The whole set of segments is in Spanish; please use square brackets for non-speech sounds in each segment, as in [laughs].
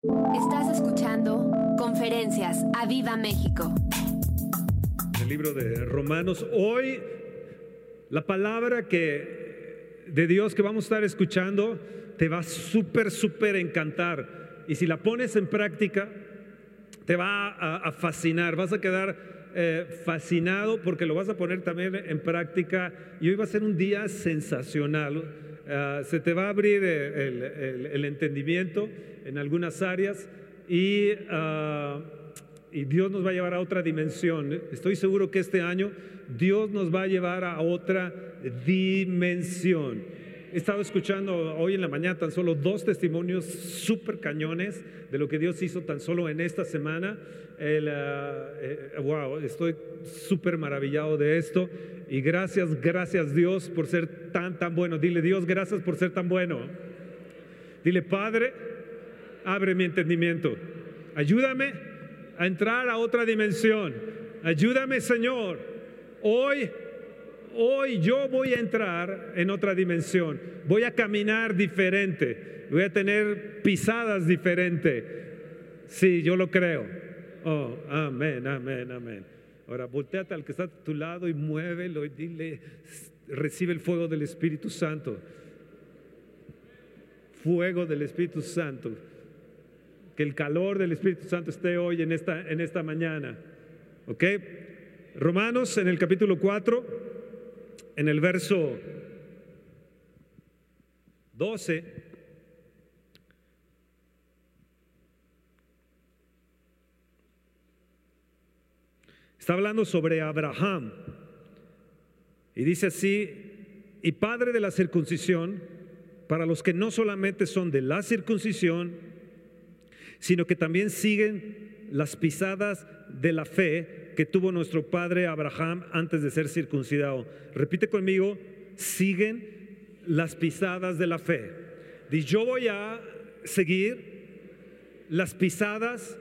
Estás escuchando Conferencias a Viva México. El libro de Romanos. Hoy la palabra que de Dios que vamos a estar escuchando te va súper, súper encantar. Y si la pones en práctica, te va a, a fascinar. Vas a quedar eh, fascinado porque lo vas a poner también en práctica. Y hoy va a ser un día sensacional. Ah, se te va a abrir el, entendimiento en algunas áreas ah, y Dios nos va a llevar a otra dimensión. Estoy seguro que este año Dios nos va a llevar a otra dimensión. He estado escuchando hoy en la mañana tan solo dos testimonios súper cañones de lo que Dios hizo tan solo en esta semana. El, eh, wow, estoy súper maravillado de esto. Y gracias, gracias Dios por ser tan, tan bueno. Dile Dios, gracias por ser tan bueno. Dile Padre, abre mi entendimiento. Ayúdame a entrar a otra dimensión. Ayúdame Señor. Hoy Hoy yo voy a entrar en otra dimensión, voy a caminar diferente, voy a tener pisadas diferentes. Sí, yo lo creo. Oh, amén, amén, amén. Ahora volteate al que está a tu lado y muévelo y dile, recibe el fuego del Espíritu Santo. Fuego del Espíritu Santo. Que el calor del Espíritu Santo esté hoy en esta, en esta mañana. ¿Ok? Romanos en el capítulo 4 en el verso 12, está hablando sobre Abraham. Y dice así, y padre de la circuncisión, para los que no solamente son de la circuncisión, sino que también siguen las pisadas de la fe que tuvo nuestro padre Abraham antes de ser circuncidado. Repite conmigo, siguen las pisadas de la fe. Y yo voy a seguir las pisadas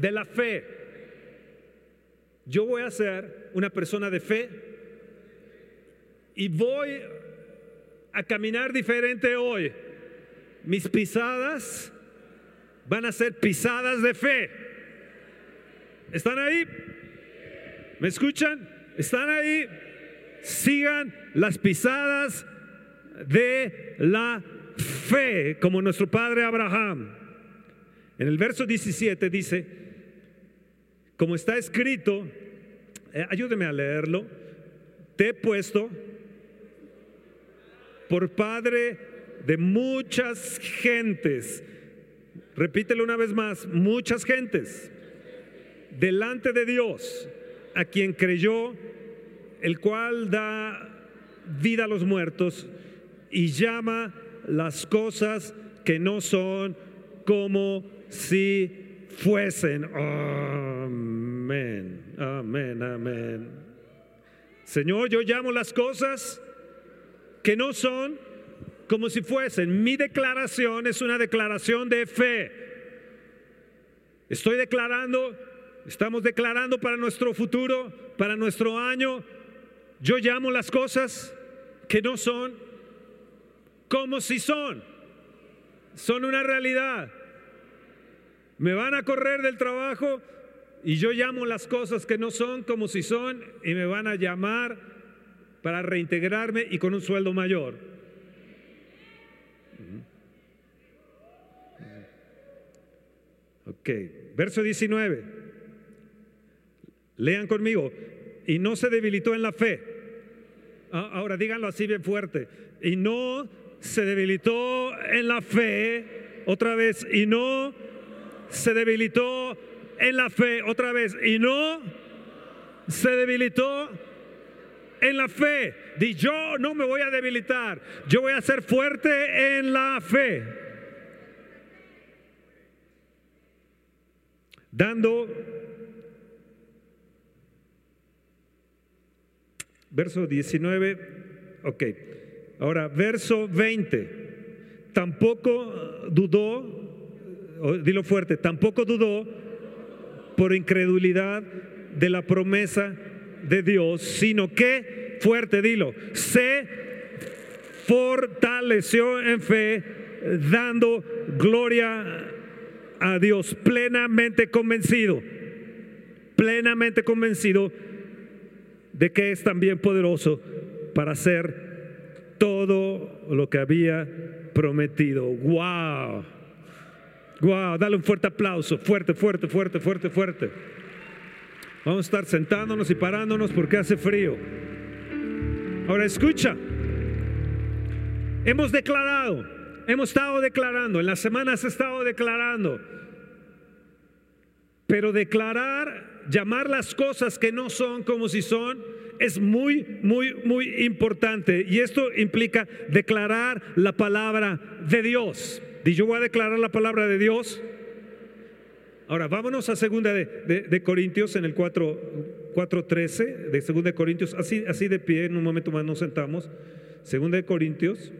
de la fe. Yo voy a ser una persona de fe y voy a caminar diferente hoy. Mis pisadas van a ser pisadas de fe. ¿Están ahí? ¿Me escuchan? ¿Están ahí? Sigan las pisadas de la fe, como nuestro padre Abraham. En el verso 17 dice, como está escrito, eh, ayúdeme a leerlo, te he puesto por padre de muchas gentes. Repítelo una vez más, muchas gentes delante de Dios, a quien creyó, el cual da vida a los muertos y llama las cosas que no son como si fuesen. Amén, amén, amén. Señor, yo llamo las cosas que no son como si fuesen. Mi declaración es una declaración de fe. Estoy declarando Estamos declarando para nuestro futuro, para nuestro año. Yo llamo las cosas que no son como si son. Son una realidad. Me van a correr del trabajo y yo llamo las cosas que no son como si son y me van a llamar para reintegrarme y con un sueldo mayor. Ok, verso 19. Lean conmigo. Y no se debilitó en la fe. Ah, Ahora díganlo así bien fuerte. Y no se debilitó en la fe. Otra vez. Y no se debilitó en la fe. Otra vez. Y no se debilitó en la fe. Di yo no me voy a debilitar. Yo voy a ser fuerte en la fe. Dando verso 19, ok. Ahora, verso 20. Tampoco dudó, dilo fuerte, tampoco dudó por incredulidad de la promesa de Dios, sino que, fuerte, dilo, se fortaleció en fe, dando gloria a Dios plenamente convencido, plenamente convencido de que es también poderoso para hacer todo lo que había prometido. ¡Wow! ¡Wow! Dale un fuerte aplauso, fuerte, fuerte, fuerte, fuerte, fuerte. Vamos a estar sentándonos y parándonos porque hace frío. Ahora escucha. Hemos declarado, hemos estado declarando, en las semanas he estado declarando. Pero declarar, llamar las cosas que no son como si son, es muy, muy, muy importante. Y esto implica declarar la palabra de Dios. ¿Y yo voy a declarar la palabra de Dios? Ahora, vámonos a segunda de, Corintios en el 4.13, de segunda de Corintios, así, así de pie, en un momento más nos sentamos. Segunda de Corintios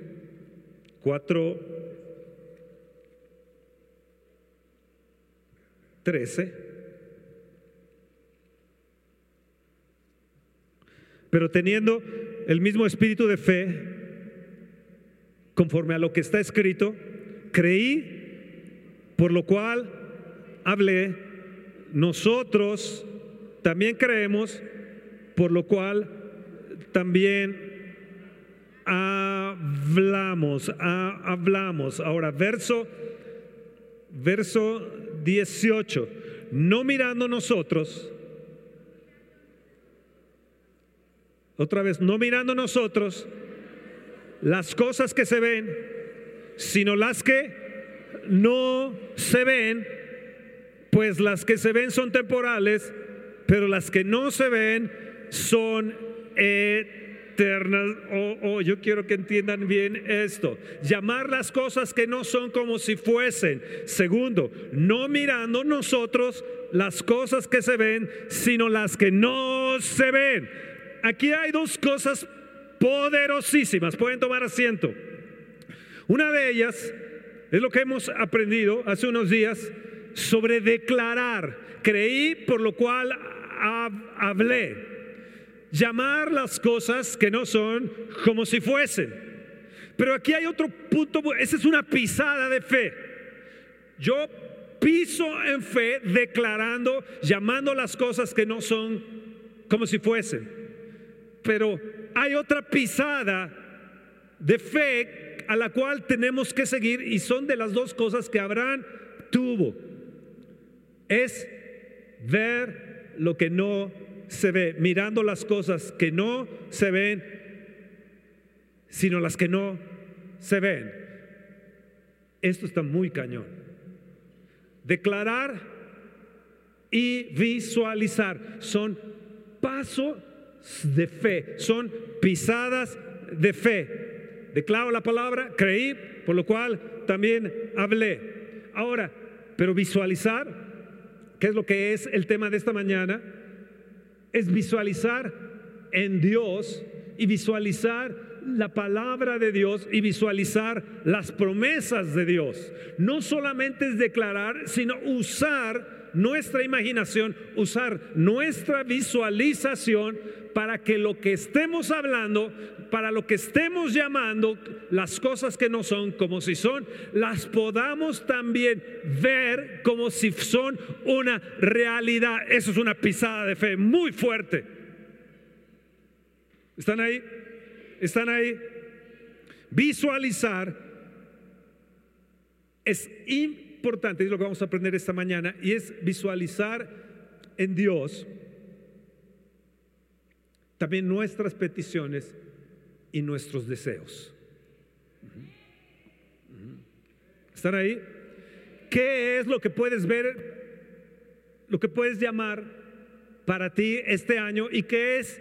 4, 13. Pero teniendo el mismo espíritu de fe, conforme a lo que está escrito, creí, por lo cual hablé, nosotros también creemos, por lo cual también hablamos, hablamos. Ahora, verso, verso 18, no mirando nosotros, otra vez, no mirando nosotros las cosas que se ven, sino las que no se ven, pues las que se ven son temporales, pero las que no se ven son eternas eternas. Oh, yo quiero que entiendan bien esto. Llamar las cosas que no son como si fuesen. Segundo, no mirando nosotros las cosas que se ven, sino las que no se ven. Aquí hay dos cosas poderosísimas. Pueden tomar asiento. Una de ellas es lo que hemos aprendido hace unos días sobre declarar. Creí, por lo cual hablé llamar las cosas que no son como si fuesen. Pero aquí hay otro punto, esa es una pisada de fe. Yo piso en fe declarando, llamando las cosas que no son como si fuesen. Pero hay otra pisada de fe a la cual tenemos que seguir y son de las dos cosas que Abraham tuvo. Es ver lo que no se ve, mirando las cosas que no se ven, sino las que no se ven. Esto está muy cañón. Declarar y visualizar son pasos de fe, son pisadas de fe. Declaro la palabra, creí, por lo cual también hablé. Ahora, pero visualizar, ¿qué es lo que es el tema de esta mañana? es visualizar en Dios y visualizar la palabra de Dios y visualizar las promesas de Dios. No solamente es declarar, sino usar nuestra imaginación, usar nuestra visualización para que lo que estemos hablando, para lo que estemos llamando, las cosas que no son como si son, las podamos también ver como si son una realidad. Eso es una pisada de fe muy fuerte. ¿Están ahí? ¿Están ahí? Visualizar es importante, es lo que vamos a aprender esta mañana, y es visualizar en Dios también nuestras peticiones y nuestros deseos. ¿Están ahí? ¿Qué es lo que puedes ver, lo que puedes llamar para ti este año y qué es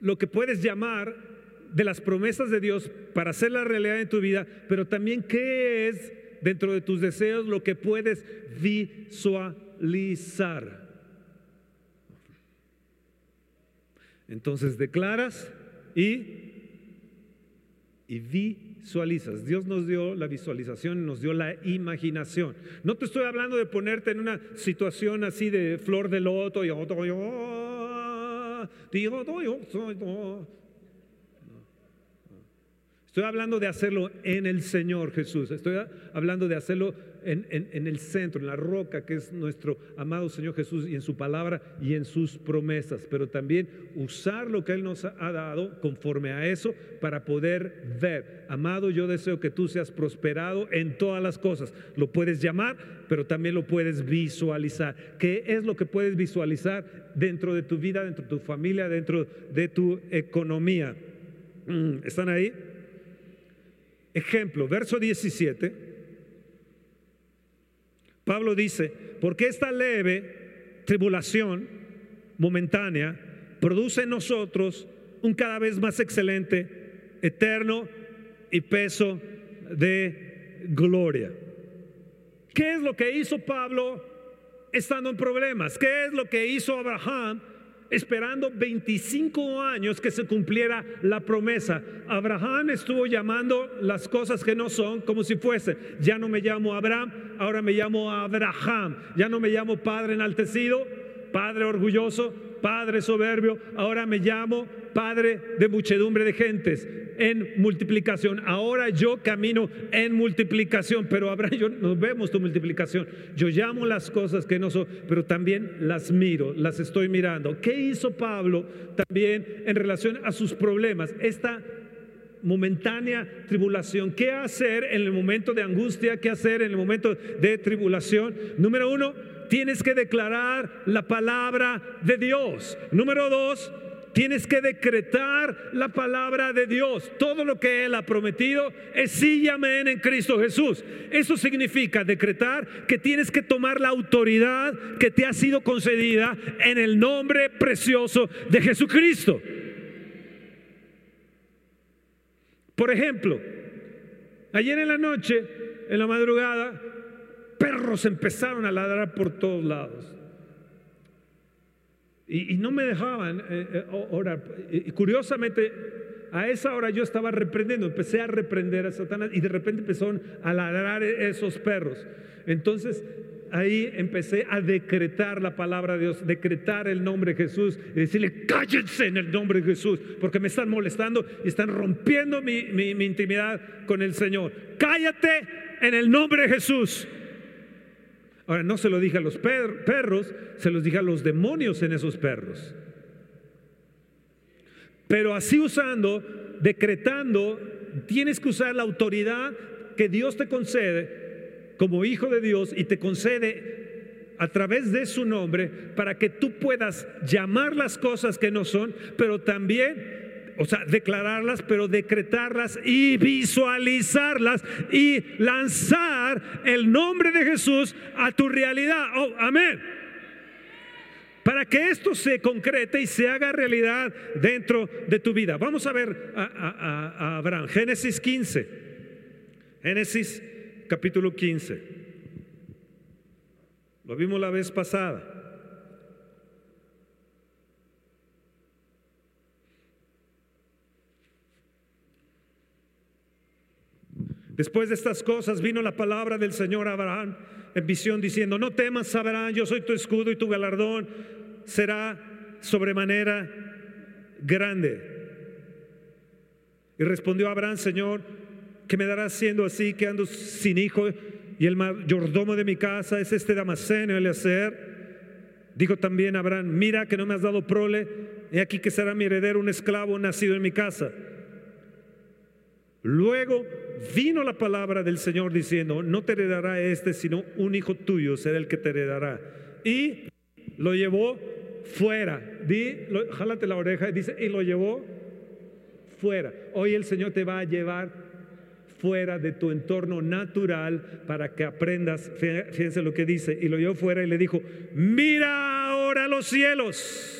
lo que puedes llamar de las promesas de Dios para hacer la realidad en tu vida, pero también qué es dentro de tus deseos lo que puedes visualizar? Entonces declaras y, visualizas. Dios nos dio la visualización, nos dio la imaginación. No te estoy hablando de ponerte en una situación así de flor de loto y Estoy hablando de hacerlo en el Señor Jesús. Estoy hablando de hacerlo en, el centro, en la roca que es nuestro amado Señor Jesús y en su palabra y en sus promesas, pero también usar lo que Él nos ha dado conforme a eso para poder ver. Amado, yo deseo que tú seas prosperado en todas las cosas. Lo puedes llamar, pero también lo puedes visualizar. ¿Qué es lo que puedes visualizar dentro de tu vida, dentro de tu familia, dentro de tu economía? Mm, ¿Están ahí? Ejemplo, verso 17. Pablo dice, porque esta leve tribulación momentánea produce en nosotros un cada vez más excelente, eterno y peso de gloria. ¿Qué es lo que hizo Pablo estando en problemas? ¿Qué es lo que hizo Abraham esperando 25 años que se cumpliera la promesa. Abraham estuvo llamando las cosas que no son como si fuese. Ya no me llamo Abraham, ahora me llamo Abraham. Ya no me llamo Padre enaltecido, Padre orgulloso, Padre soberbio, ahora me llamo Padre de muchedumbre de gentes en multiplicación. Ahora yo camino en multiplicación, pero Abraham, yo nos vemos tu multiplicación. Yo llamo las cosas que no son, pero también las miro, las estoy mirando. ¿Qué hizo Pablo también en relación a sus problemas? Esta momentánea tribulación. ¿Qué hacer en el momento de angustia? ¿Qué hacer en el momento de tribulación? Número uno, tienes que declarar la palabra de Dios. Número dos, tienes que decretar la palabra de Dios. Todo lo que Él ha prometido es sí y amén en Cristo Jesús. Eso significa decretar que tienes que tomar la autoridad que te ha sido concedida en el nombre precioso de Jesucristo. Por ejemplo, ayer en la noche, en la madrugada, perros empezaron a ladrar por todos lados. Y, no me dejaban eh, eh, orar. Y curiosamente, a esa hora yo estaba reprendiendo, empecé a reprender a Satanás y de repente empezaron a ladrar esos perros. Entonces ahí empecé a decretar la palabra de Dios, decretar el nombre de Jesús y decirle, cállense en el nombre de Jesús, porque me están molestando y están rompiendo mi, mi intimidad con el Señor. Cállate en el nombre de Jesús. Ahora, no se lo dije a los perros, se los dije a los demonios en esos perros. Pero así usando, decretando, tienes que usar la autoridad que Dios te concede como hijo de Dios y te concede a través de su nombre para que tú puedas llamar las cosas que no son, pero también o sea, declararlas, pero decretarlas y visualizarlas y lanzar el nombre de Jesús a tu realidad. Oh, amén. Para que esto se concrete y se haga realidad dentro de tu vida. Vamos a ver a, a Abraham. Génesis 15. Génesis capítulo 15. Lo vimos la vez pasada. Después de estas cosas vino la palabra del Señor a Abraham en visión diciendo, no temas Abraham, yo soy tu escudo y tu galardón será sobremanera grande. Y respondió Abraham, Señor, ¿qué me darás siendo así que ando sin hijo y el mayordomo de mi casa es este Damaseno Eleazar? Dijo también Abraham, mira que no me has dado prole, he aquí que será mi heredero un esclavo nacido en mi casa. Luego vino la palabra del Señor diciendo, no te heredará este, sino un hijo tuyo será el que te heredará. Y lo llevó fuera. Di, jálate la oreja y dice, y lo llevó fuera. Hoy el Señor te va a llevar fuera de tu entorno natural para que aprendas, fíjense lo que dice, y lo llevó fuera y le dijo, mira ahora los cielos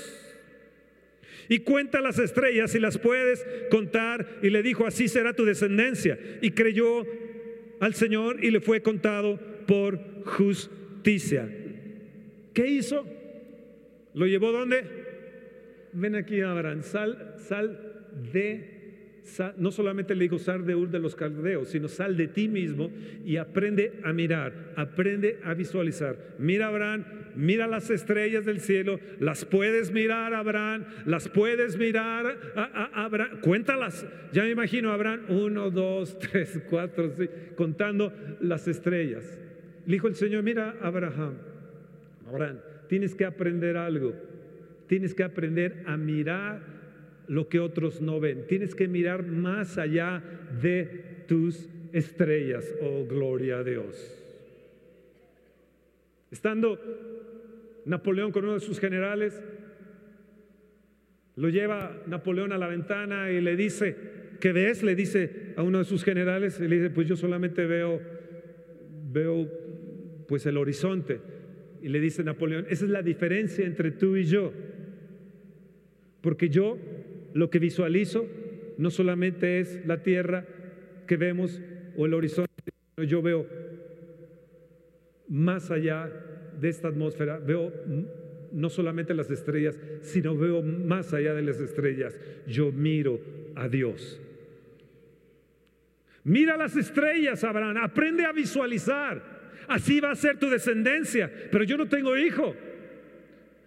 y cuenta las estrellas y las puedes contar. Y le dijo, así será tu descendencia. Y creyó al Señor y le fue contado por justicia. ¿Qué hizo? ¿Lo llevó dónde? Ven aquí, Abraham, sal, sal de no solamente le dijo sal de Ur de los caldeos, sino sal de ti mismo y aprende a mirar, aprende a visualizar. Mira Abraham, mira las estrellas del cielo, las puedes mirar Abraham, las puedes mirar Abraham, cuéntalas. Ya me imagino Abraham, uno, dos, [laughs] tres, cuatro, contando las estrellas. le dijo el Señor, mira, Abraham, Abraham, tienes que aprender algo. Tienes que aprender a mirar lo que otros no ven. Tienes que mirar más allá de tus estrellas. Oh, gloria a Dios. Estando Napoleón con uno de sus generales, lo lleva Napoleón a la ventana y le dice, ¿qué ves? Le dice a uno de sus generales, y le dice, pues yo solamente veo, veo pues el horizonte. Y le dice Napoleón, esa es la diferencia entre tú y yo. Porque yo lo que visualizo no solamente es la tierra que vemos o el horizonte, yo veo más allá de esta atmósfera, veo no solamente las estrellas, sino veo más allá de las estrellas. Yo miro a Dios. Mira las estrellas, Abraham, aprende a visualizar. Así va a ser tu descendencia, pero yo no tengo hijo.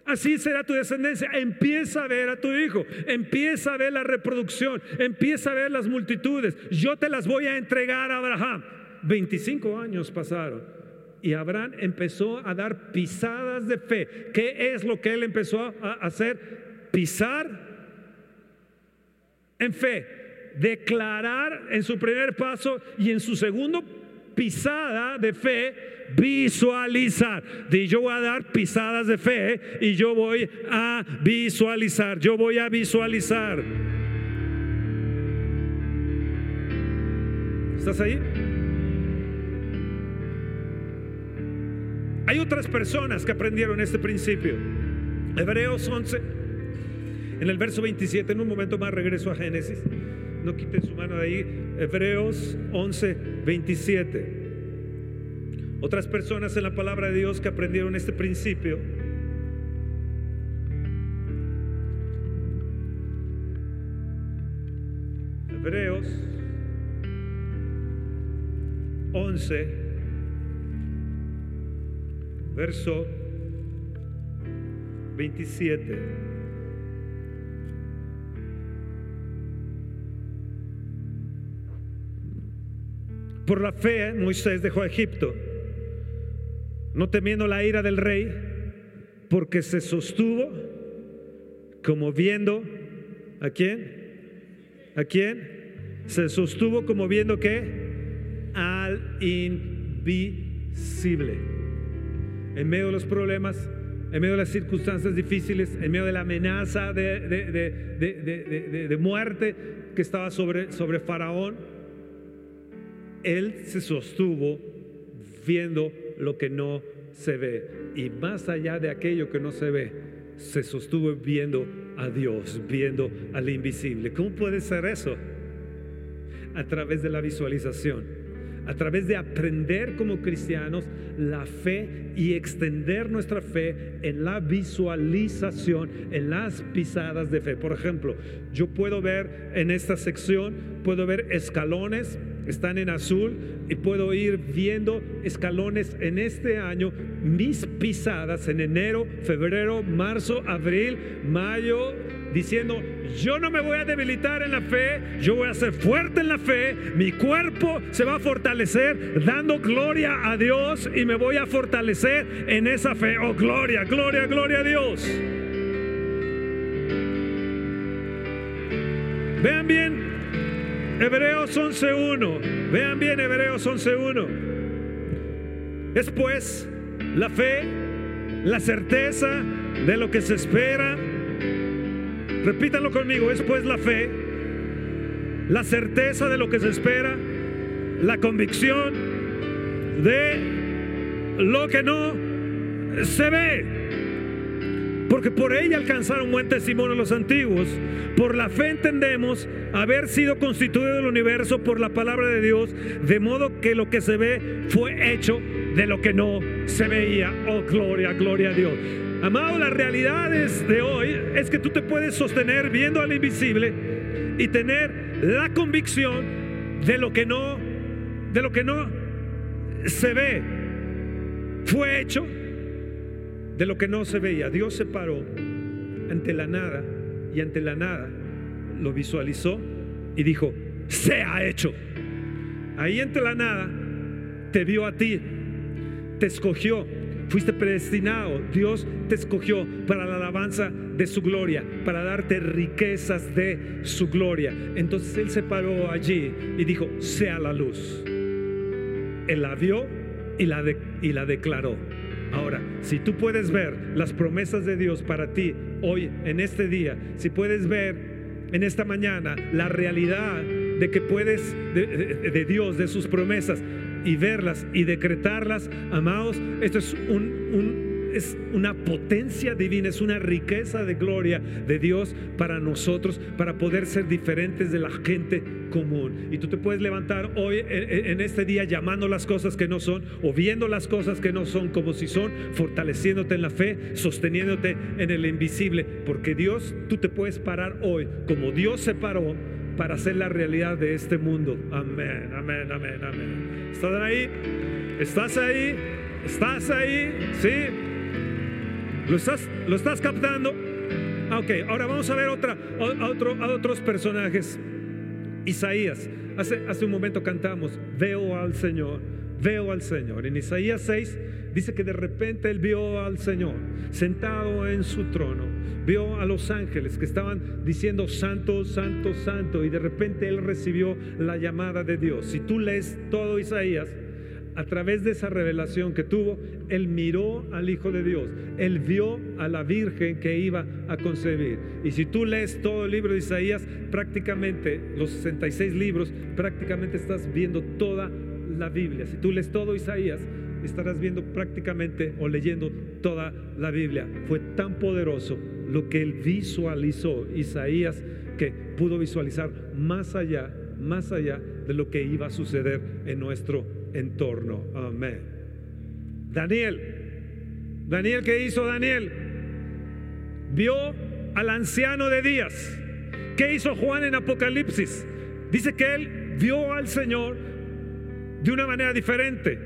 Así será tu descendencia. Empieza a ver a tu hijo, empieza a ver la reproducción, empieza a ver las multitudes. Yo te las voy a entregar a Abraham. 25 años pasaron y Abraham empezó a dar pisadas de fe. ¿Qué es lo que él empezó a hacer? Pisar en fe, declarar en su primer paso y en su segundo pisada de fe, visualizar. Yo voy a dar pisadas de fe y yo voy a visualizar, yo voy a visualizar. ¿Estás ahí? Hay otras personas que aprendieron este principio. Hebreos 11, en el verso 27, en un momento más regreso a Génesis. No quiten su mano de ahí. Hebreos 11, 27. Otras personas en la palabra de Dios que aprendieron este principio. Hebreos 11, verso 27. Por la fe Moisés dejó Egipto, no temiendo la ira del rey, porque se sostuvo como viendo a quién, a quién, se sostuvo como viendo que al invisible. En medio de los problemas, en medio de las circunstancias difíciles, en medio de la amenaza de, muerte que estaba sobre, sobre Faraón, él se sostuvo viendo lo que no se ve. Y más allá de aquello que no se ve, se sostuvo viendo a Dios, viendo al invisible. ¿Cómo puede ser eso? A través de la visualización a través de aprender como cristianos la fe y extender nuestra fe en la visualización, en las pisadas de fe. Por ejemplo, yo puedo ver en esta sección, puedo ver escalones, están en azul, y puedo ir viendo escalones en este año, mis pisadas en enero, febrero, marzo, abril, mayo, diciendo, yo no me voy a debilitar en la fe, yo voy a ser fuerte en la fe, mi cuerpo se va a fortalecer dando gloria a Dios y me voy a fortalecer en esa fe. Oh, gloria, gloria, gloria a Dios. Vean bien Hebreos 11.1. Vean bien Hebreos 11.1. Es pues la fe, la certeza de lo que se espera Repítanlo conmigo, es pues la fe, la certeza de lo que se espera, la convicción de lo que no se ve. Porque por ella alcanzaron buen testimonio los antiguos. Por la fe entendemos haber sido constituido el universo por la palabra de Dios, de modo que lo que se ve fue hecho de lo que no se veía. Oh, gloria, gloria a Dios. Amado, las realidades de hoy es que tú te puedes sostener viendo al invisible y tener la convicción de lo que no, de lo que no se ve. Fue hecho de lo que no se veía. Dios se paró ante la nada y ante la nada lo visualizó y dijo, se ha hecho. Ahí ante la nada te vio a ti te escogió, fuiste predestinado, Dios te escogió para la alabanza de su gloria, para darte riquezas de su gloria. Entonces Él se paró allí y dijo, sea la luz. Él la vio y la, y la declaró. Ahora, si tú puedes ver las promesas de Dios para ti hoy, en este día, si puedes ver en esta mañana la realidad de que puedes, de, Dios, de sus promesas, y verlas y decretarlas, amados, esto es un es una potencia divina, es una riqueza de gloria de Dios para nosotros, para poder ser diferentes de la gente común. Y tú te puedes levantar hoy en este día llamando las cosas que no son o viendo las cosas que no son como si son, fortaleciéndote en la fe, sosteniéndote en el invisible, porque Dios, tú te puedes parar hoy como Dios se paró para hacer la realidad de este mundo. Amén, amén, amén, amén. ¿Estás ahí? ¿Estás ahí? ¿Estás ahí? ¿Sí? ¿Lo estás, ¿Lo estás captando? Ah, ok, ahora vamos a ver otra, a, otro, a otros personajes. Isaías, hace, hace un momento cantamos, veo al Señor, veo al Señor. En Isaías 6 dice que de repente él vio al Señor sentado en su trono, vio a los ángeles que estaban diciendo santo, santo, santo, y de repente él recibió la llamada de Dios. Si tú lees todo Isaías, a través de esa revelación que tuvo, él miró al Hijo de Dios, él vio a la Virgen que iba a concebir. Y si tú lees todo el libro de Isaías, prácticamente los 66 libros, prácticamente estás viendo toda la Biblia. Si tú lees todo Isaías, estarás viendo prácticamente o leyendo toda la Biblia. Fue tan poderoso lo que él visualizó Isaías que pudo visualizar más allá, más allá de lo que iba a suceder en nuestro entorno. Amén. Daniel, Daniel, ¿qué hizo Daniel? Vio al anciano de días. ¿Qué hizo Juan en Apocalipsis? Dice que él vio al Señor de una manera diferente.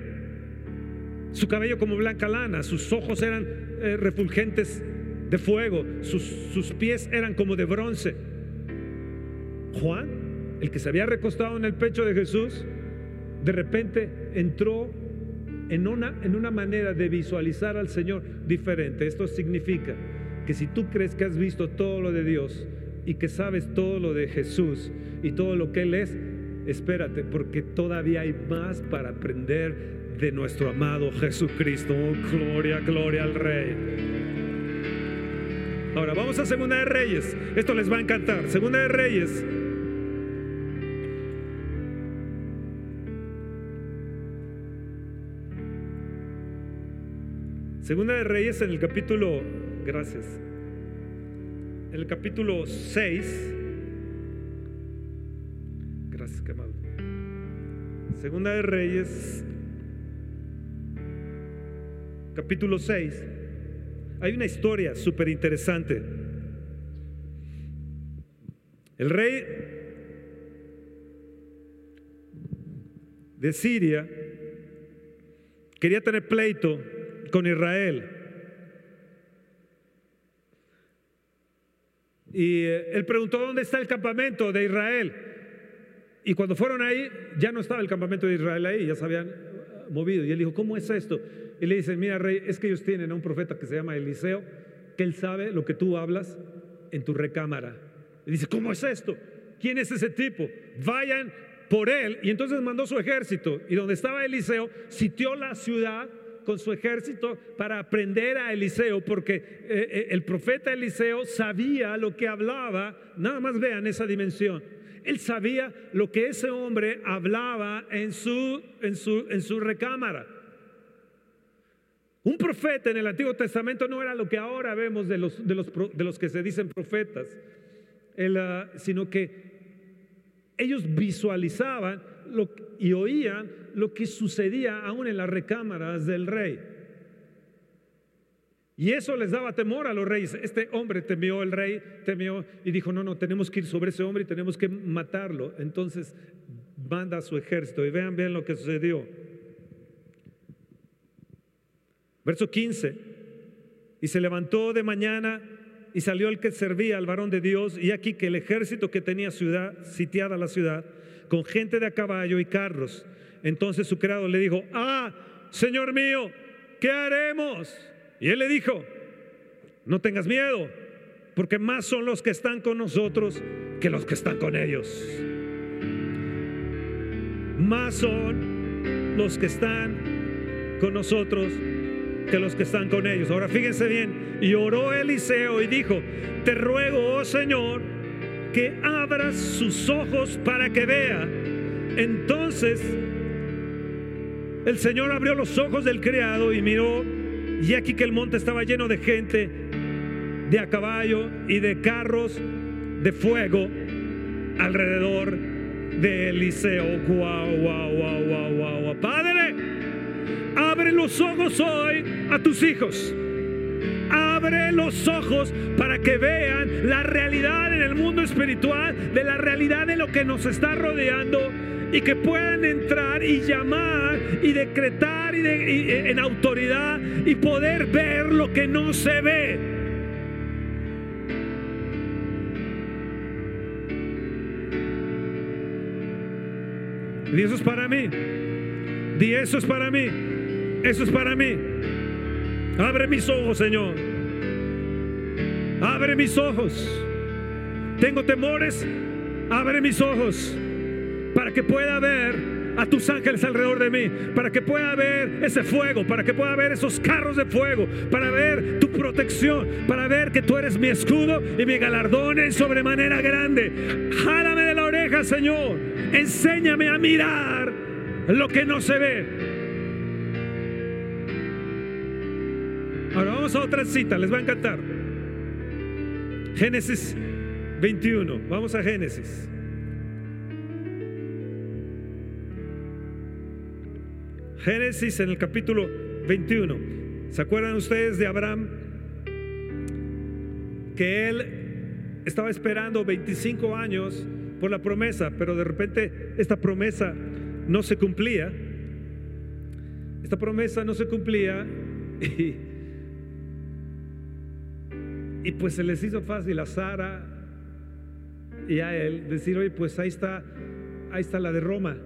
Su cabello como blanca lana, sus ojos eran eh, refulgentes de fuego, sus, sus pies eran como de bronce. Juan, el que se había recostado en el pecho de Jesús, de repente entró en una, en una manera de visualizar al Señor diferente. Esto significa que si tú crees que has visto todo lo de Dios y que sabes todo lo de Jesús y todo lo que Él es, espérate, porque todavía hay más para aprender de nuestro amado Jesucristo. Oh, gloria, gloria al Rey. Ahora vamos a Segunda de Reyes. Esto les va a encantar. Segunda de Reyes Segunda de Reyes en el capítulo, gracias, en el capítulo 6, gracias, que amable. Segunda de Reyes, capítulo 6, hay una historia súper interesante. El rey de Siria quería tener pleito con Israel. Y eh, él preguntó, ¿dónde está el campamento de Israel? Y cuando fueron ahí, ya no estaba el campamento de Israel ahí, ya se habían movido. Y él dijo, ¿cómo es esto? Y le dice, mira, rey, es que ellos tienen a un profeta que se llama Eliseo, que él sabe lo que tú hablas en tu recámara. Y dice, ¿cómo es esto? ¿Quién es ese tipo? Vayan por él. Y entonces mandó su ejército. Y donde estaba Eliseo, sitió la ciudad con su ejército para aprender a Eliseo, porque eh, eh, el profeta Eliseo sabía lo que hablaba, nada más vean esa dimensión. Él sabía lo que ese hombre hablaba en su, en su, en su recámara. Un profeta en el Antiguo Testamento no era lo que ahora vemos de los, de los, de los que se dicen profetas, ah, sino que ellos visualizaban y oían lo que sucedía aún en las recámaras del rey. Y eso les daba temor a los reyes. Este hombre temió, el rey temió y dijo, no, no, tenemos que ir sobre ese hombre y tenemos que matarlo. Entonces manda a su ejército y vean bien lo que sucedió. Verso 15. Y se levantó de mañana y salió el que servía al varón de Dios y aquí que el ejército que tenía ciudad, sitiada la ciudad, con gente de a caballo y carros. Entonces su criado le dijo, ah, Señor mío, ¿qué haremos? Y él le dijo, no tengas miedo, porque más son los que están con nosotros que los que están con ellos. Más son los que están con nosotros que los que están con ellos. Ahora fíjense bien, y oró Eliseo y dijo, te ruego, oh Señor, que abras sus ojos para que vea. Entonces el Señor abrió los ojos del criado y miró, y aquí que el monte estaba lleno de gente, de a caballo y de carros de fuego alrededor de Eliseo. Guau, guau, guau, guau, guau. Padre, abre los ojos hoy a tus hijos. Abre los ojos para que vean la realidad en el mundo espiritual, de la realidad de lo que nos está rodeando y que puedan entrar y llamar y decretar y en autoridad y poder ver lo que no se ve. Y eso es para mí. Y eso es para mí. Eso es para mí. Abre mis ojos, Señor. Abre mis ojos. Tengo temores. Abre mis ojos para que pueda ver a tus ángeles alrededor de mí, para que pueda ver ese fuego, para que pueda ver esos carros de fuego, para ver tu protección, para ver que tú eres mi escudo y mi galardón en sobremanera grande. Jálame de la oreja, Señor. Enséñame a mirar lo que no se ve. Ahora vamos a otra cita, les va a encantar. Génesis 21, vamos a Génesis. Génesis en el capítulo 21. ¿Se acuerdan ustedes de Abraham? Que él estaba esperando 25 años por la promesa, pero de repente esta promesa no se cumplía. Esta promesa no se cumplía [laughs] y, y pues se les hizo fácil a Sara y a él decir, oye, pues ahí está, ahí está la de Roma.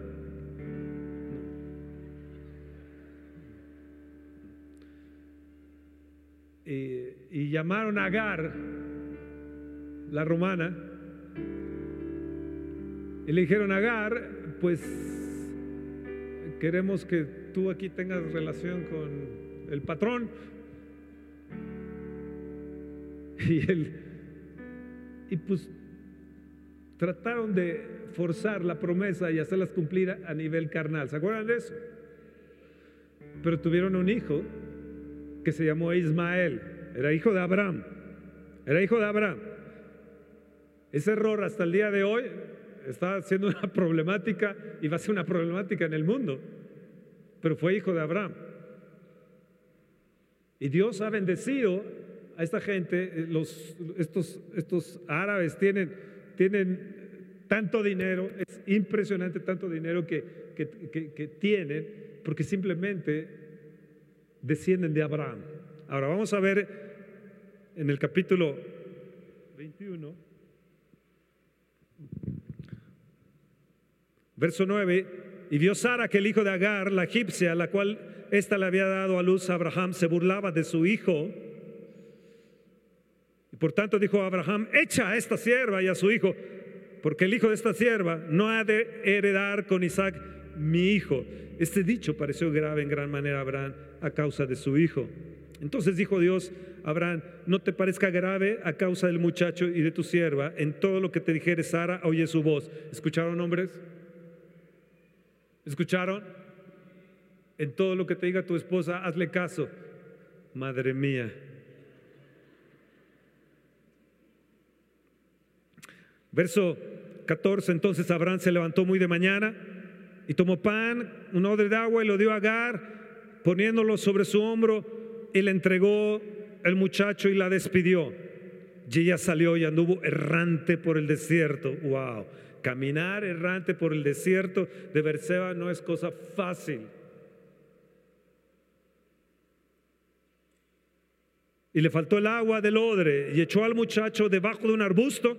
y, llamaron a Agar, la romana, y le dijeron, Agar, pues queremos que tú aquí tengas relación con el patrón. [laughs] Y y pues trataron de forzar la promesa y hacerlas cumplir a nivel carnal. ¿Se acuerdan de eso? Pero tuvieron un hijo que se llamó Ismael. Era hijo de Abraham. Era hijo de Abraham. Ese error hasta el día de hoy está siendo una [laughs] problemática y va a ser una problemática en el mundo. Pero fue hijo de Abraham. Y Dios ha bendecido a esta gente. Los, estos, estos árabes tienen, tienen tanto dinero, es impresionante tanto dinero que, que tienen, porque simplemente descienden de Abraham. Ahora vamos a ver en el capítulo 21, verso 9, y vio Sara que el hijo de Agar, la egipcia, la cual ésta le había dado a luz a Abraham, se burlaba de su hijo. Por tanto dijo Abraham, echa a esta sierva y a su hijo, porque el hijo de esta sierva no ha de heredar con Isaac mi hijo. Este dicho pareció grave en gran manera a Abraham a causa de su hijo. Entonces dijo Dios Abraham, no te parezca grave a causa del muchacho y de tu sierva, en todo lo que te dijere Sara, oye su voz. ¿Escucharon hombres? ¿Escucharon? En todo lo que te diga tu esposa, hazle caso. Madre mía. Verso 14, entonces Abraham se levantó muy de mañana y tomó pan, un odre de agua y lo dio a Agar, poniéndolo sobre su hombro y le entregó el muchacho y la despidió. Y ella salió y anduvo errante por el desierto. Wow, caminar errante por el desierto de Berseba no es cosa fácil. Y le faltó el agua del odre y echó al muchacho debajo de un arbusto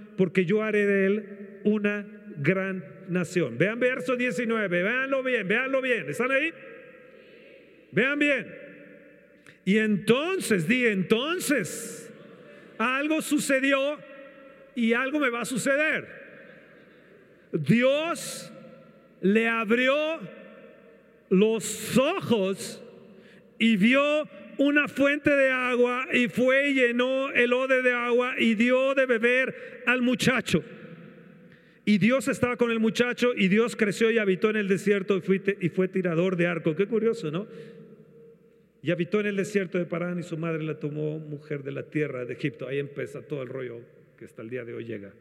porque yo haré de él una gran nación. Vean verso 19, véanlo bien, véanlo bien. ¿Están ahí? Vean bien. Y entonces, di entonces, algo sucedió y algo me va a suceder. Dios le abrió los ojos y vio una fuente de agua y fue y llenó el ode de agua y dio de beber al muchacho. Y Dios estaba con el muchacho y Dios creció y habitó en el desierto y fue, y fue tirador de arco. Qué curioso, ¿no? Y habitó en el desierto de Parán y su madre la tomó mujer de la tierra de Egipto. Ahí empieza todo el rollo que hasta el día de hoy llega.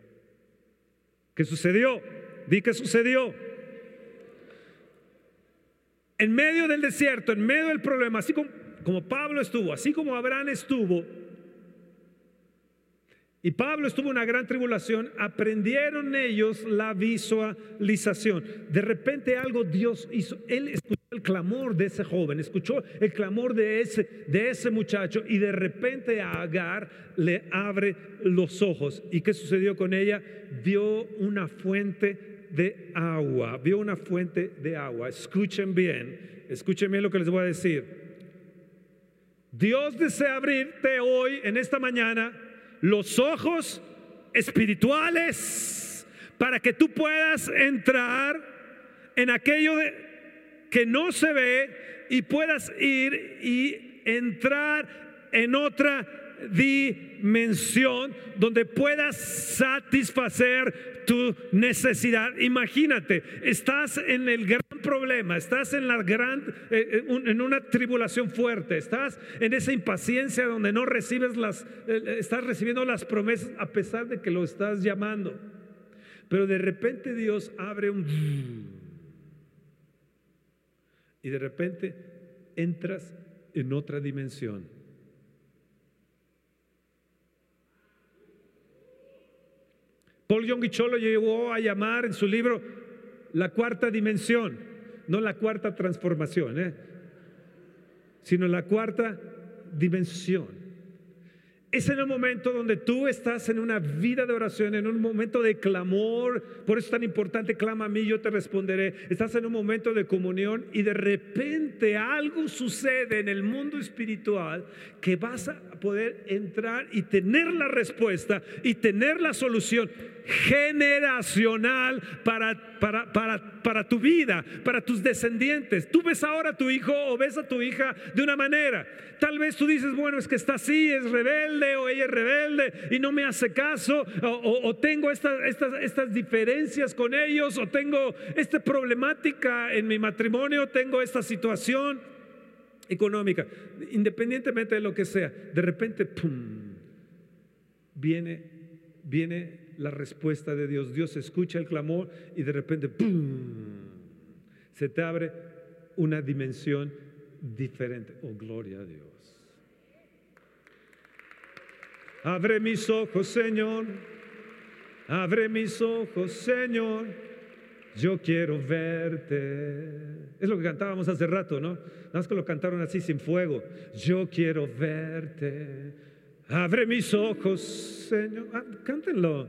¿Qué sucedió? Di que sucedió. En medio del desierto, en medio del problema, así como, como Pablo estuvo, así como Abraham estuvo, y Pablo estuvo en una gran tribulación, aprendieron ellos la visualización. De repente algo Dios hizo. Él escuchó el clamor de ese joven, escuchó el clamor de ese, de ese muchacho y de repente a Agar le abre los ojos. ¿Y qué sucedió con ella? Vio una fuente de agua, vio una fuente de agua. Escuchen bien, escuchen bien lo que les voy a decir. Dios desea abrirte hoy, en esta mañana, los ojos espirituales para que tú puedas entrar en aquello que no se ve y puedas ir y entrar en otra dimensión donde puedas satisfacer tu necesidad. Imagínate, estás en el gran problema, estás en la gran eh, eh, en una tribulación fuerte, estás en esa impaciencia donde no recibes las eh, estás recibiendo las promesas a pesar de que lo estás llamando. Pero de repente Dios abre un y de repente entras en otra dimensión Paul Young lo llegó a llamar en su libro la cuarta dimensión, no la cuarta transformación, ¿eh? sino la cuarta dimensión. Es en el momento donde tú estás en una vida de oración, en un momento de clamor, por eso es tan importante, clama a mí, yo te responderé. Estás en un momento de comunión y de repente algo sucede en el mundo espiritual que vas a poder entrar y tener la respuesta y tener la solución generacional para, para, para, para tu vida, para tus descendientes. Tú ves ahora a tu hijo o ves a tu hija de una manera. Tal vez tú dices, bueno, es que está así, es rebelde o ella es rebelde y no me hace caso, o, tengo estas, estas, estas diferencias con ellos, o tengo esta problemática en mi matrimonio, tengo esta situación económica, independientemente de lo que sea, de repente, ¡pum! viene, viene la respuesta de Dios. Dios escucha el clamor y de repente, se te abre una dimensión diferente. Oh, gloria a Dios. Abre mis ojos, Señor. Abre mis ojos, Señor. Yo quiero verte. Es lo que cantábamos hace rato, ¿no? Nada más que lo cantaron así sin fuego. Yo quiero verte. Abre mis ojos, Señor. Ah, cántenlo.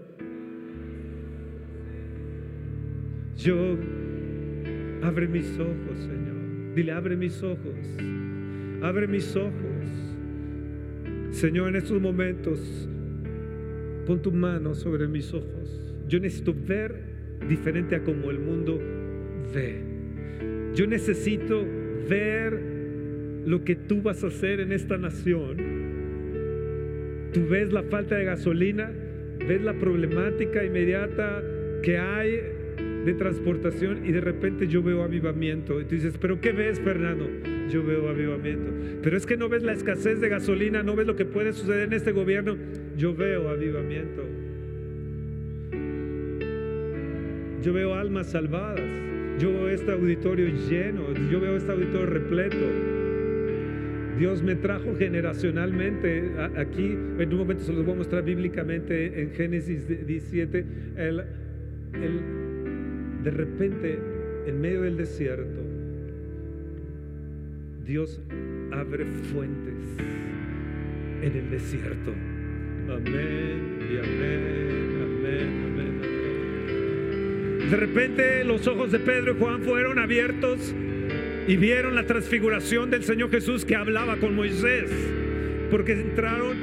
Yo abre mis ojos, Señor. Dile, abre mis ojos. Abre mis ojos. Señor, en estos momentos, pon tu mano sobre mis ojos. Yo necesito ver diferente a como el mundo ve. Yo necesito ver lo que tú vas a hacer en esta nación. Tú ves la falta de gasolina, ves la problemática inmediata que hay de transportación y de repente yo veo avivamiento. Y tú dices, pero ¿qué ves, Fernando? yo veo avivamiento. Pero es que no ves la escasez de gasolina, no ves lo que puede suceder en este gobierno, yo veo avivamiento. Yo veo almas salvadas, yo veo este auditorio lleno, yo veo este auditorio repleto. Dios me trajo generacionalmente aquí, en un momento se los voy a mostrar bíblicamente en Génesis 17, el, de repente en medio del desierto, Dios abre fuentes en el desierto. Amén y amén, amén, amén. De repente los ojos de Pedro y Juan fueron abiertos y vieron la transfiguración del Señor Jesús que hablaba con Moisés, porque entraron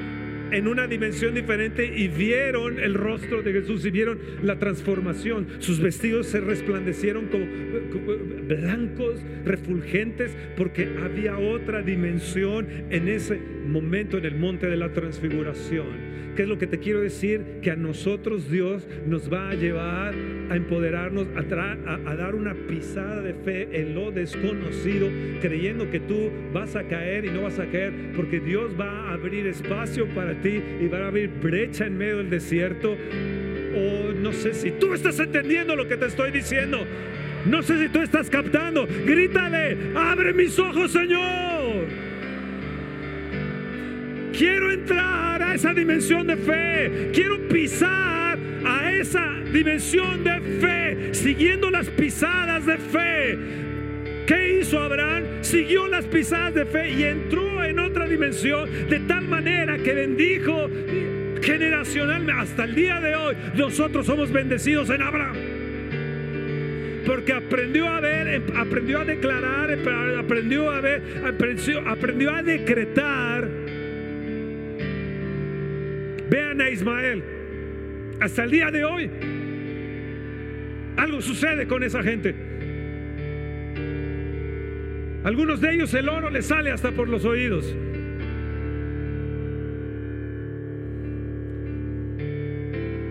en una dimensión diferente y vieron el rostro de Jesús y vieron la transformación. Sus vestidos se resplandecieron como, blancos, refulgentes, porque había otra dimensión en ese momento en el monte de la transfiguración. ¿Qué es lo que te quiero decir? Que a nosotros Dios nos va a llevar a empoderarnos, a, a, dar una pisada de fe en lo desconocido, creyendo que tú vas a caer y no vas a caer, porque Dios va a abrir espacio para ti y va a abrir brecha en medio del desierto. O no sé si tú estás entendiendo lo que te estoy diciendo. No sé si tú estás captando. Grítale, abre mis ojos, Señor. Quiero entrar a esa dimensión de fe. Quiero pisar a esa dimensión de fe, siguiendo las pisadas de fe. ¿Qué hizo Abraham? Siguió las pisadas de fe y entró en otra dimensión de tal manera que bendijo generacionalmente. Hasta el día de hoy nosotros somos bendecidos en Abraham porque aprendió a ver, aprendió a declarar, aprendió a ver, aprendió, aprendió a decretar Vean a Ismael. Hasta el día de hoy, algo sucede con esa gente. Algunos de ellos el oro les sale hasta por los oídos.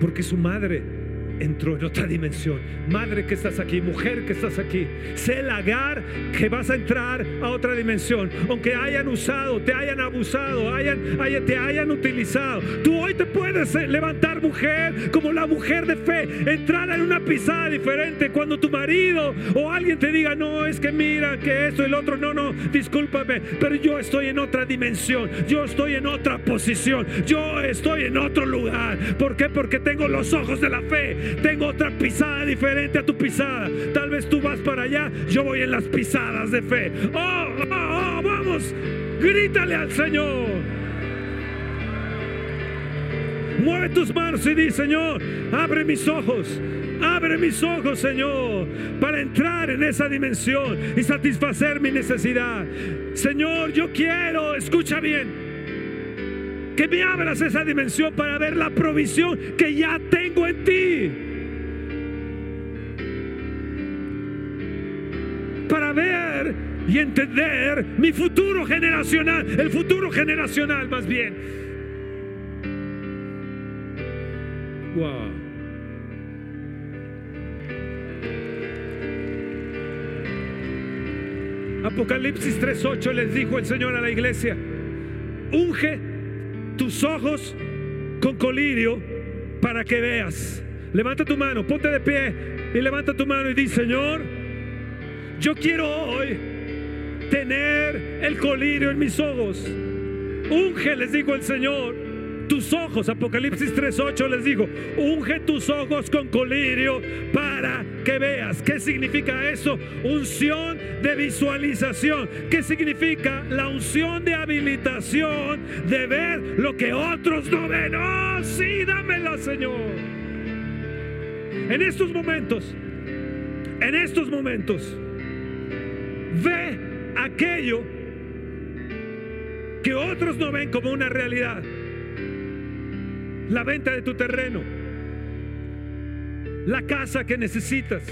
Porque su madre entró en otra dimensión. Madre que estás aquí, mujer que estás aquí, sé el agar que vas a entrar a otra dimensión. Aunque hayan usado, te hayan abusado, hayan, te hayan utilizado. Tú hoy te puedes eh, levantar mujer como la mujer de fe, entrar en una pisada diferente. Cuando tu marido o alguien te diga, no, es que mira que esto y el otro, no, no, discúlpame, pero yo estoy en otra dimensión, yo estoy en otra posición, yo estoy en otro lugar. ¿Por qué? Porque tengo los ojos de la fe tengo otra pisada diferente a tu pisada. Tal vez tú vas para allá, yo voy en las pisadas de fe. Oh, oh, oh, vamos, grítale al Señor. Mueve tus manos y di, Señor, abre mis ojos. Abre mis ojos, Señor, para entrar en esa dimensión y satisfacer mi necesidad. Señor, yo quiero, escucha bien, que me abras esa dimensión para ver la provisión que ya tengo en ti. Para ver y entender mi futuro generacional, el futuro generacional más bien. Wow. Apocalipsis 3:8 les dijo el Señor a la iglesia, unge tus ojos con colirio para que veas. Levanta tu mano, ponte de pie y levanta tu mano y di, Señor, yo quiero hoy tener el colirio en mis ojos. Unge, les digo el Señor tus ojos, Apocalipsis 3:8 les digo, unge tus ojos con colirio para que veas. ¿Qué significa eso? Unción de visualización. ¿Qué significa la unción de habilitación de ver lo que otros no ven? Oh, sí, dámela, Señor. En estos momentos, en estos momentos, ve aquello que otros no ven como una realidad la venta de tu terreno, la casa que necesitas,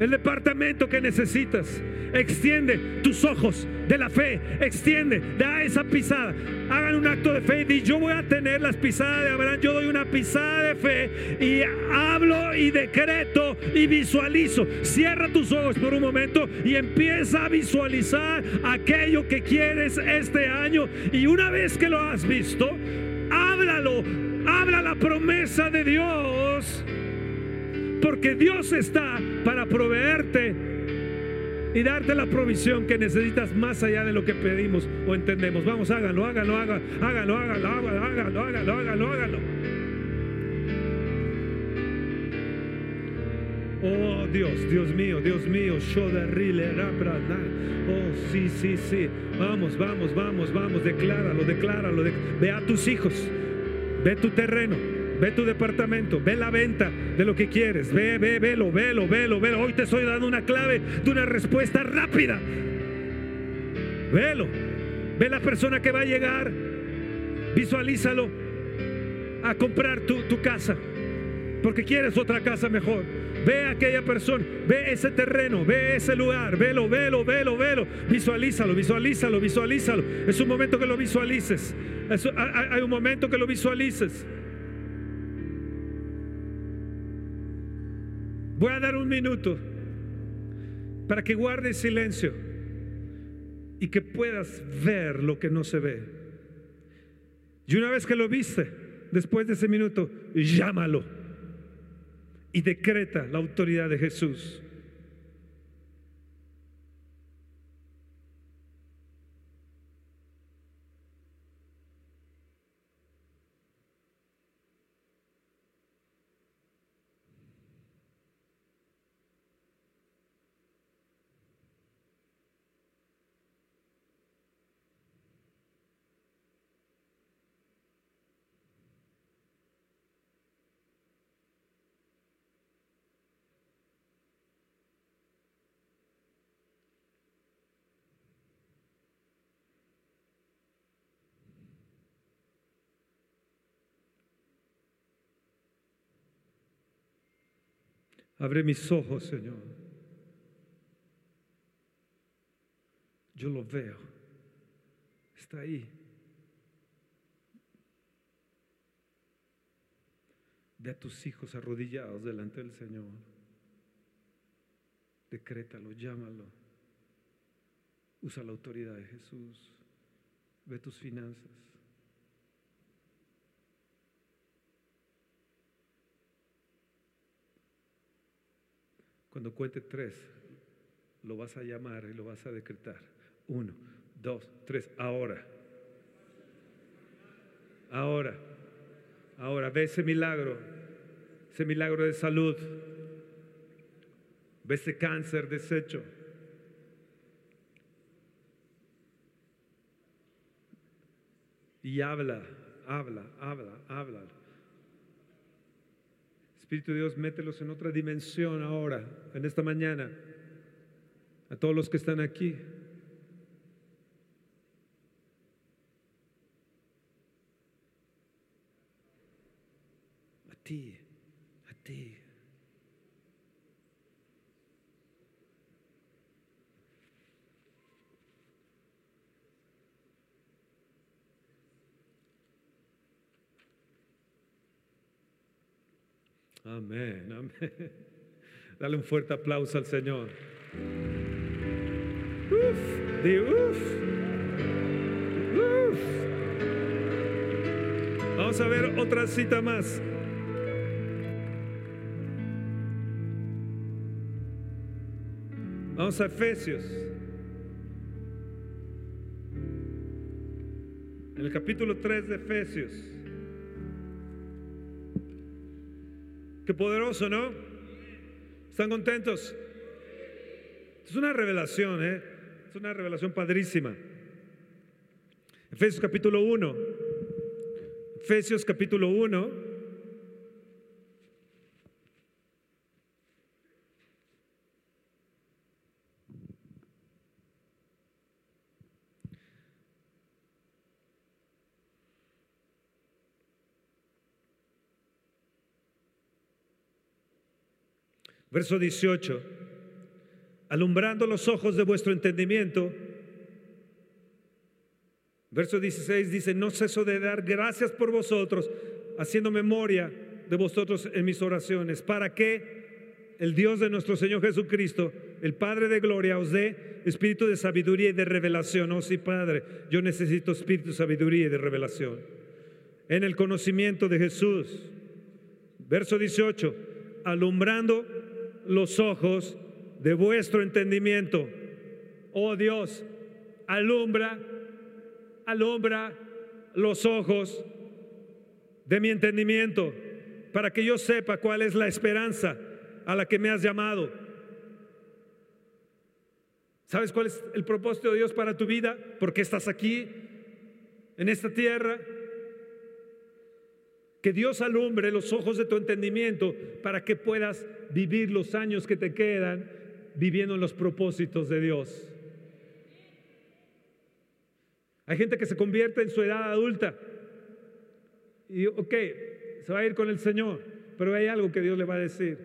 el departamento que necesitas. Extiende tus ojos de la fe, extiende, da esa pisada. Hagan un acto de fe y yo voy a tener las pisadas de Abraham, yo doy una pisada de fe y hablo y decreto y visualizo. Cierra tus ojos por un momento y empieza a visualizar aquello que quieres este año. Y una vez que lo has visto, háblalo, habla la promesa de Dios porque Dios está para proveerte y darte la provisión que necesitas más allá de lo que pedimos o entendemos. Vamos, háganlo, háganlo, háganlo, háganlo, háganlo, háganlo, háganlo, háganlo, háganlo. Oh Dios, Dios mío, Dios mío, Oh, sí, sí, sí. Vamos, vamos, vamos, vamos, decláralo, decláralo. Ve a tus hijos, ve tu terreno, ve tu departamento, ve la venta de lo que quieres. Ve, ve, velo, velo, velo, velo. Hoy te estoy dando una clave de una respuesta rápida. Velo, ve la persona que va a llegar, visualízalo a comprar tu, tu casa, porque quieres otra casa mejor. Ve a aquella persona, ve ese terreno, ve ese lugar, velo, velo, velo, velo. Visualízalo, visualízalo, visualízalo. Es un momento que lo visualices. hay un momento que lo visualices. Voy a dar un minuto para que guardes silencio y que puedas ver lo que no se ve. Y una vez que lo viste, después de ese minuto, llámalo y decreta la autoridad de Jesús. Abre mis ojos, Señor. Yo lo veo. Está ahí. Ve a tus hijos arrodillados delante del Señor. Decrétalo, llámalo. Usa la autoridad de Jesús. Ve tus finanzas. Cuando cuente tres, lo vas a llamar y lo vas a decretar. Uno, dos, tres, ahora. Ahora. Ahora, ve ese milagro, ese milagro de salud. Ve ese cáncer deshecho. Y habla, habla, habla, habla. Espíritu de Dios, mételos en otra dimensión ahora, en esta mañana, a todos los que están aquí. A ti, a ti. Amén, amén. Dale un fuerte aplauso al Señor. Uf, di uf, uf. Vamos a ver otra cita más. Vamos a Efesios. En el capítulo 3 de Efesios. Qué poderoso, ¿no? ¿Están contentos? Es una revelación, ¿eh? Es una revelación padrísima. Efesios capítulo 1. Efesios capítulo 1. Verso 18, alumbrando los ojos de vuestro entendimiento. Verso 16 dice, no ceso de dar gracias por vosotros, haciendo memoria de vosotros en mis oraciones, para que el Dios de nuestro Señor Jesucristo, el Padre de gloria, os dé espíritu de sabiduría y de revelación. Oh sí, Padre, yo necesito espíritu de sabiduría y de revelación. En el conocimiento de Jesús. Verso 18 alumbrando los ojos de vuestro entendimiento. Oh Dios, alumbra, alumbra los ojos de mi entendimiento para que yo sepa cuál es la esperanza a la que me has llamado. ¿Sabes cuál es el propósito de Dios para tu vida? ¿Por qué estás aquí, en esta tierra? Que Dios alumbre los ojos de tu entendimiento para que puedas vivir los años que te quedan viviendo en los propósitos de Dios. Hay gente que se convierte en su edad adulta y, ok, se va a ir con el Señor, pero hay algo que Dios le va a decir.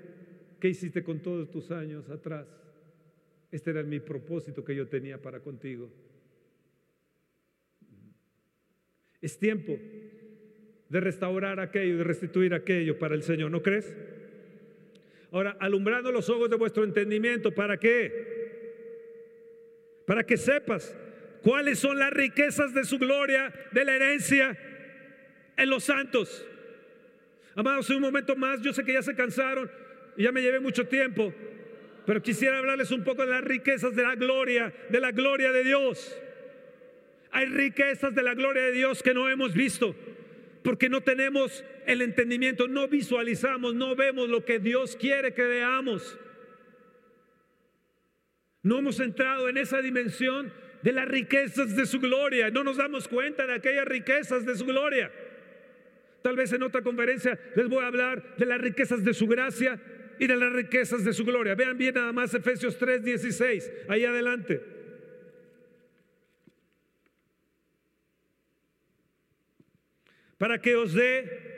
¿Qué hiciste con todos tus años atrás? Este era mi propósito que yo tenía para contigo. Es tiempo de restaurar aquello, de restituir aquello para el Señor, ¿no crees? Ahora, alumbrando los ojos de vuestro entendimiento, ¿para qué? Para que sepas cuáles son las riquezas de su gloria, de la herencia en los santos. Amados, un momento más, yo sé que ya se cansaron y ya me llevé mucho tiempo, pero quisiera hablarles un poco de las riquezas de la gloria, de la gloria de Dios. Hay riquezas de la gloria de Dios que no hemos visto, porque no tenemos el entendimiento, no visualizamos, no vemos lo que Dios quiere que veamos. No hemos entrado en esa dimensión de las riquezas de su gloria, no nos damos cuenta de aquellas riquezas de su gloria. Tal vez en otra conferencia les voy a hablar de las riquezas de su gracia y de las riquezas de su gloria. Vean bien nada más Efesios 3, 16, ahí adelante. Para que os dé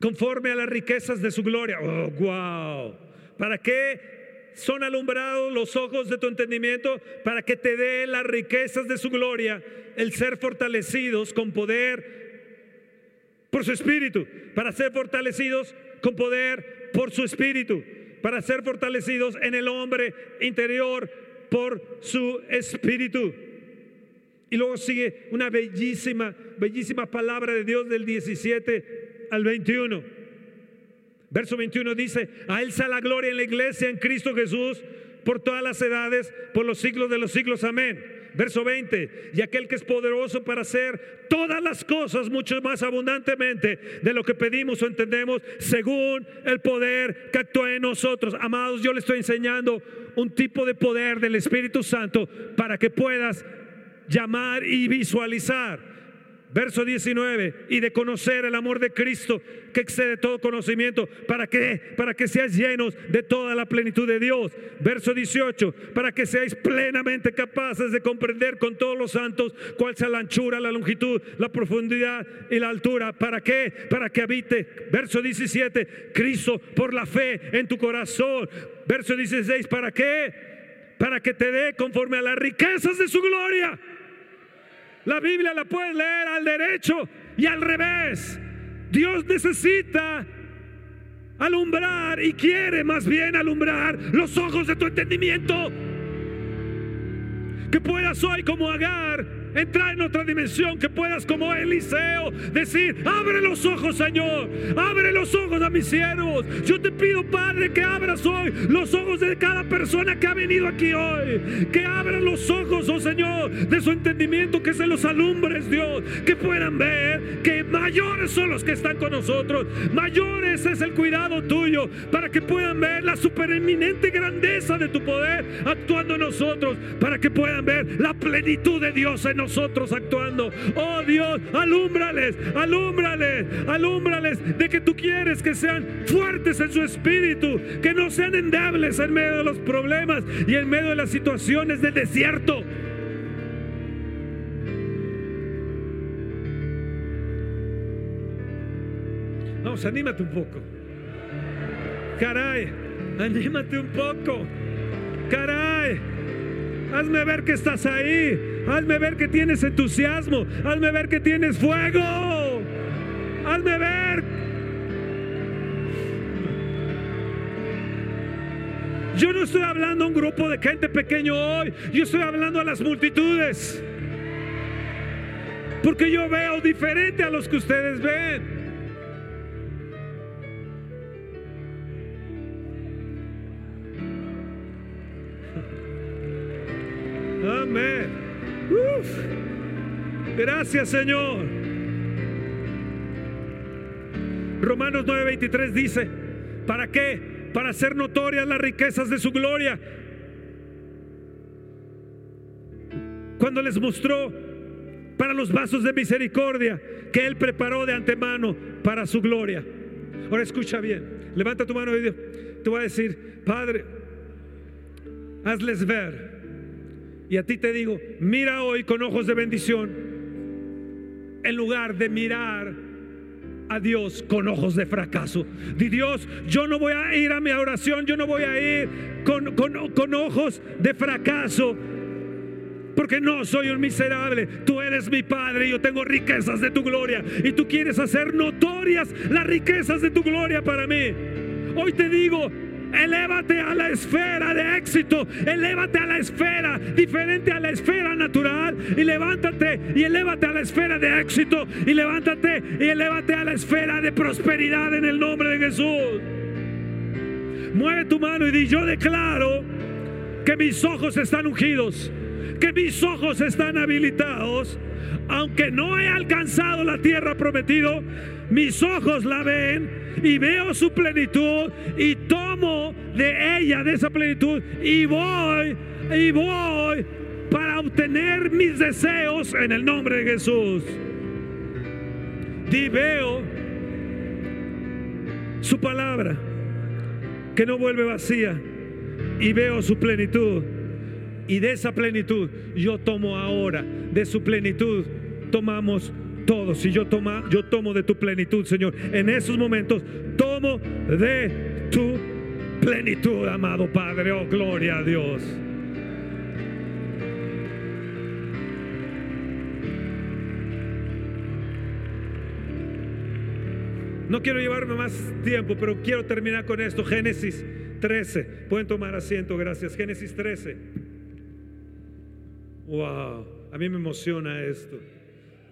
conforme a las riquezas de su gloria. Oh, wow. ¿Para qué son alumbrados los ojos de tu entendimiento? Para que te dé las riquezas de su gloria, el ser fortalecidos con poder por su espíritu, para ser fortalecidos con poder por su espíritu, para ser fortalecidos en el hombre interior por su espíritu. Y luego sigue una bellísima, bellísima palabra de Dios del 17 al 21. Verso 21 dice, a Él sea la gloria en la iglesia, en Cristo Jesús, por todas las edades, por los siglos de los siglos. Amén. Verso 20, y aquel que es poderoso para hacer todas las cosas mucho más abundantemente de lo que pedimos o entendemos, según el poder que actúa en nosotros. Amados, yo le estoy enseñando un tipo de poder del Espíritu Santo para que puedas llamar y visualizar Verso 19, y de conocer el amor de Cristo que excede todo conocimiento, ¿para que Para que seáis llenos de toda la plenitud de Dios. Verso 18, para que seáis plenamente capaces de comprender con todos los santos cuál sea la anchura, la longitud, la profundidad y la altura. ¿Para qué? Para que habite. Verso 17, Cristo por la fe en tu corazón. Verso 16, ¿para qué? Para que te dé conforme a las riquezas de su gloria la Biblia la puedes leer al derecho y al revés. Dios necesita alumbrar y quiere más bien alumbrar los ojos de tu entendimiento. Que puedas hoy como Agar entrar en otra dimensión, que puedas como Eliseo decir, abre los ojos Señor, abre los ojos a mis siervos. Yo te pido Padre que abras hoy los ojos de cada persona que ha venido aquí hoy, que abran los ojos, oh Señor, de su entendimiento, que se los alumbres Dios, que puedan ver que mayores son los que están con nosotros, mayores es el cuidado tuyo, para que puedan ver la supereminente grandeza de tu poder actuando en nosotros, para que puedan ver la plenitud de Dios en nosotros nosotros actuando. Oh Dios, alúmbrales, alúmbrales, alúmbrales de que tú quieres que sean fuertes en su espíritu, que no sean endebles en medio de los problemas y en medio de las situaciones del desierto. Vamos, anímate un poco. Caray, anímate un poco. Caray, hazme ver que estás ahí. Hazme ver que tienes entusiasmo. Hazme ver que tienes fuego. Hazme ver. Yo no estoy hablando a un grupo de gente pequeño hoy. Yo estoy hablando a las multitudes. Porque yo veo diferente a los que ustedes ven. Amén. Gracias, Señor. Romanos 9:23 dice, ¿para qué? Para hacer notorias las riquezas de su gloria. Cuando les mostró para los vasos de misericordia que Él preparó de antemano para su gloria. Ahora escucha bien, levanta tu mano y te voy a decir, Padre, hazles ver. Y a ti te digo, mira hoy con ojos de bendición, en lugar de mirar a Dios con ojos de fracaso. Di Dios, yo no voy a ir a mi oración, yo no voy a ir con, con ojos de fracaso. Porque no soy un miserable, tú eres mi Padre, y yo tengo riquezas de tu gloria y tú quieres hacer notorias las riquezas de tu gloria para mí. Hoy te digo, Elévate a la esfera de éxito. Elévate a la esfera diferente a la esfera natural. Y levántate y elévate a la esfera de éxito. Y levántate y elévate a la esfera de prosperidad en el nombre de Jesús. Mueve tu mano y di, yo declaro que mis ojos están ungidos. Que mis ojos están habilitados. Aunque no he alcanzado la tierra prometida, mis ojos la ven y veo su plenitud y tomo de ella, de esa plenitud, y voy, y voy para obtener mis deseos en el nombre de Jesús. Y veo su palabra que no vuelve vacía y veo su plenitud. Y de esa plenitud yo tomo ahora, de su plenitud tomamos todos. Si yo, toma, yo tomo de tu plenitud, Señor, en esos momentos tomo de tu plenitud, amado Padre. Oh, gloria a Dios. No quiero llevarme más tiempo, pero quiero terminar con esto. Génesis 13. Pueden tomar asiento, gracias. Génesis 13. Wow, a mí me emociona esto.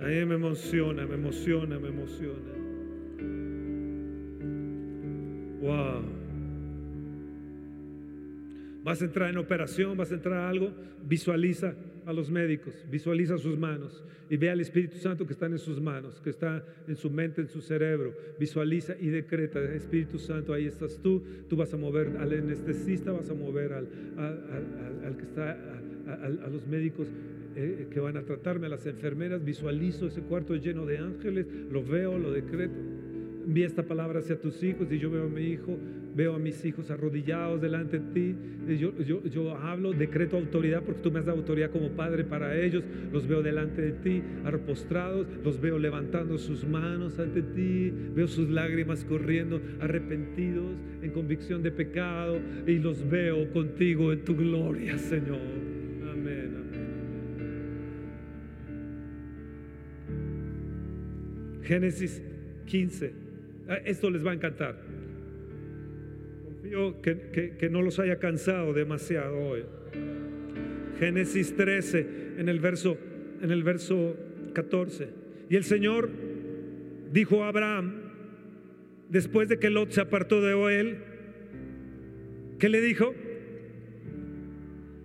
A mí me emociona, me emociona, me emociona. Wow. Vas a entrar en operación, vas a entrar a algo, visualiza a los médicos, visualiza sus manos y ve al Espíritu Santo que está en sus manos, que está en su mente, en su cerebro. Visualiza y decreta, Espíritu Santo, ahí estás tú, tú vas a mover al anestesista, vas a mover al, al, que está, a los médicos eh, que van a tratarme, a las enfermeras, visualizo ese cuarto lleno de ángeles, lo veo, lo decreto. Envía esta palabra hacia tus hijos y yo veo a mi hijo, veo a mis hijos arrodillados delante de ti. Yo, yo, yo, hablo, decreto autoridad porque tú me has dado autoridad como padre para ellos. Los veo delante de ti, arropostrados, los veo levantando sus manos ante ti, veo sus lágrimas corriendo, arrepentidos en convicción de pecado y los veo contigo en tu gloria, Señor. Génesis 15. Ah, esto les va a encantar. Confío que, que, no los haya cansado demasiado hoy. Génesis 13, en el verso, en el verso 14. Y el Señor dijo a Abraham, después de que Lot se apartó de él, ¿qué le dijo?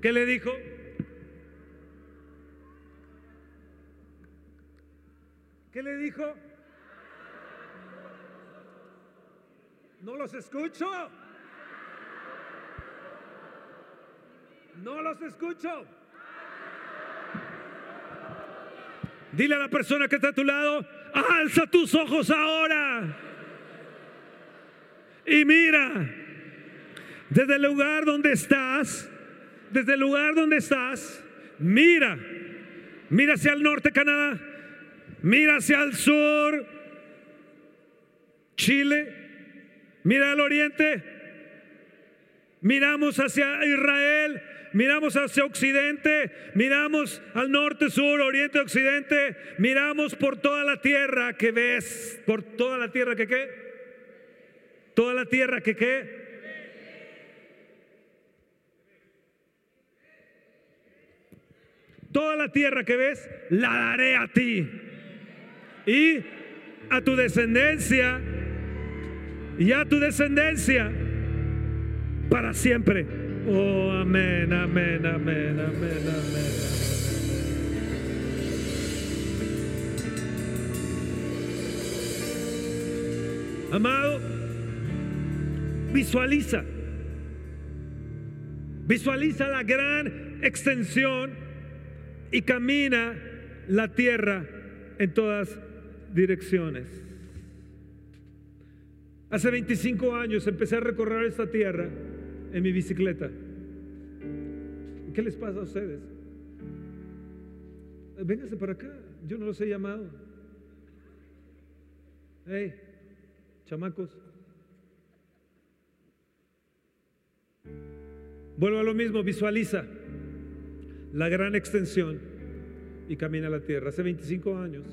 ¿Qué le dijo? ¿Qué le dijo? No los escucho. No los escucho. Dile a la persona que está a tu lado, alza tus ojos ahora. Y mira, desde el lugar donde estás, desde el lugar donde estás, mira, mira hacia el norte, Canadá, mira hacia el sur, Chile, Mira al oriente, miramos hacia Israel, miramos hacia occidente, miramos al norte, sur, oriente, occidente, miramos por toda la tierra que ves, por toda la tierra que qué, toda la tierra que qué. Toda la tierra que ves, la daré a ti. Y a tu descendencia y a tu descendencia para siempre. Oh, amén, amén, amén, amén, amén. Amado, visualiza, visualiza la gran extensión y camina la tierra en todas direcciones. Hace 25 años empecé a recorrer esta tierra en mi bicicleta. ¿Qué les pasa a ustedes? Vénganse para acá, yo no los he llamado. Hey, chamacos. Vuelvo a lo mismo, visualiza la gran extensión y camina la tierra. Hace 25 años,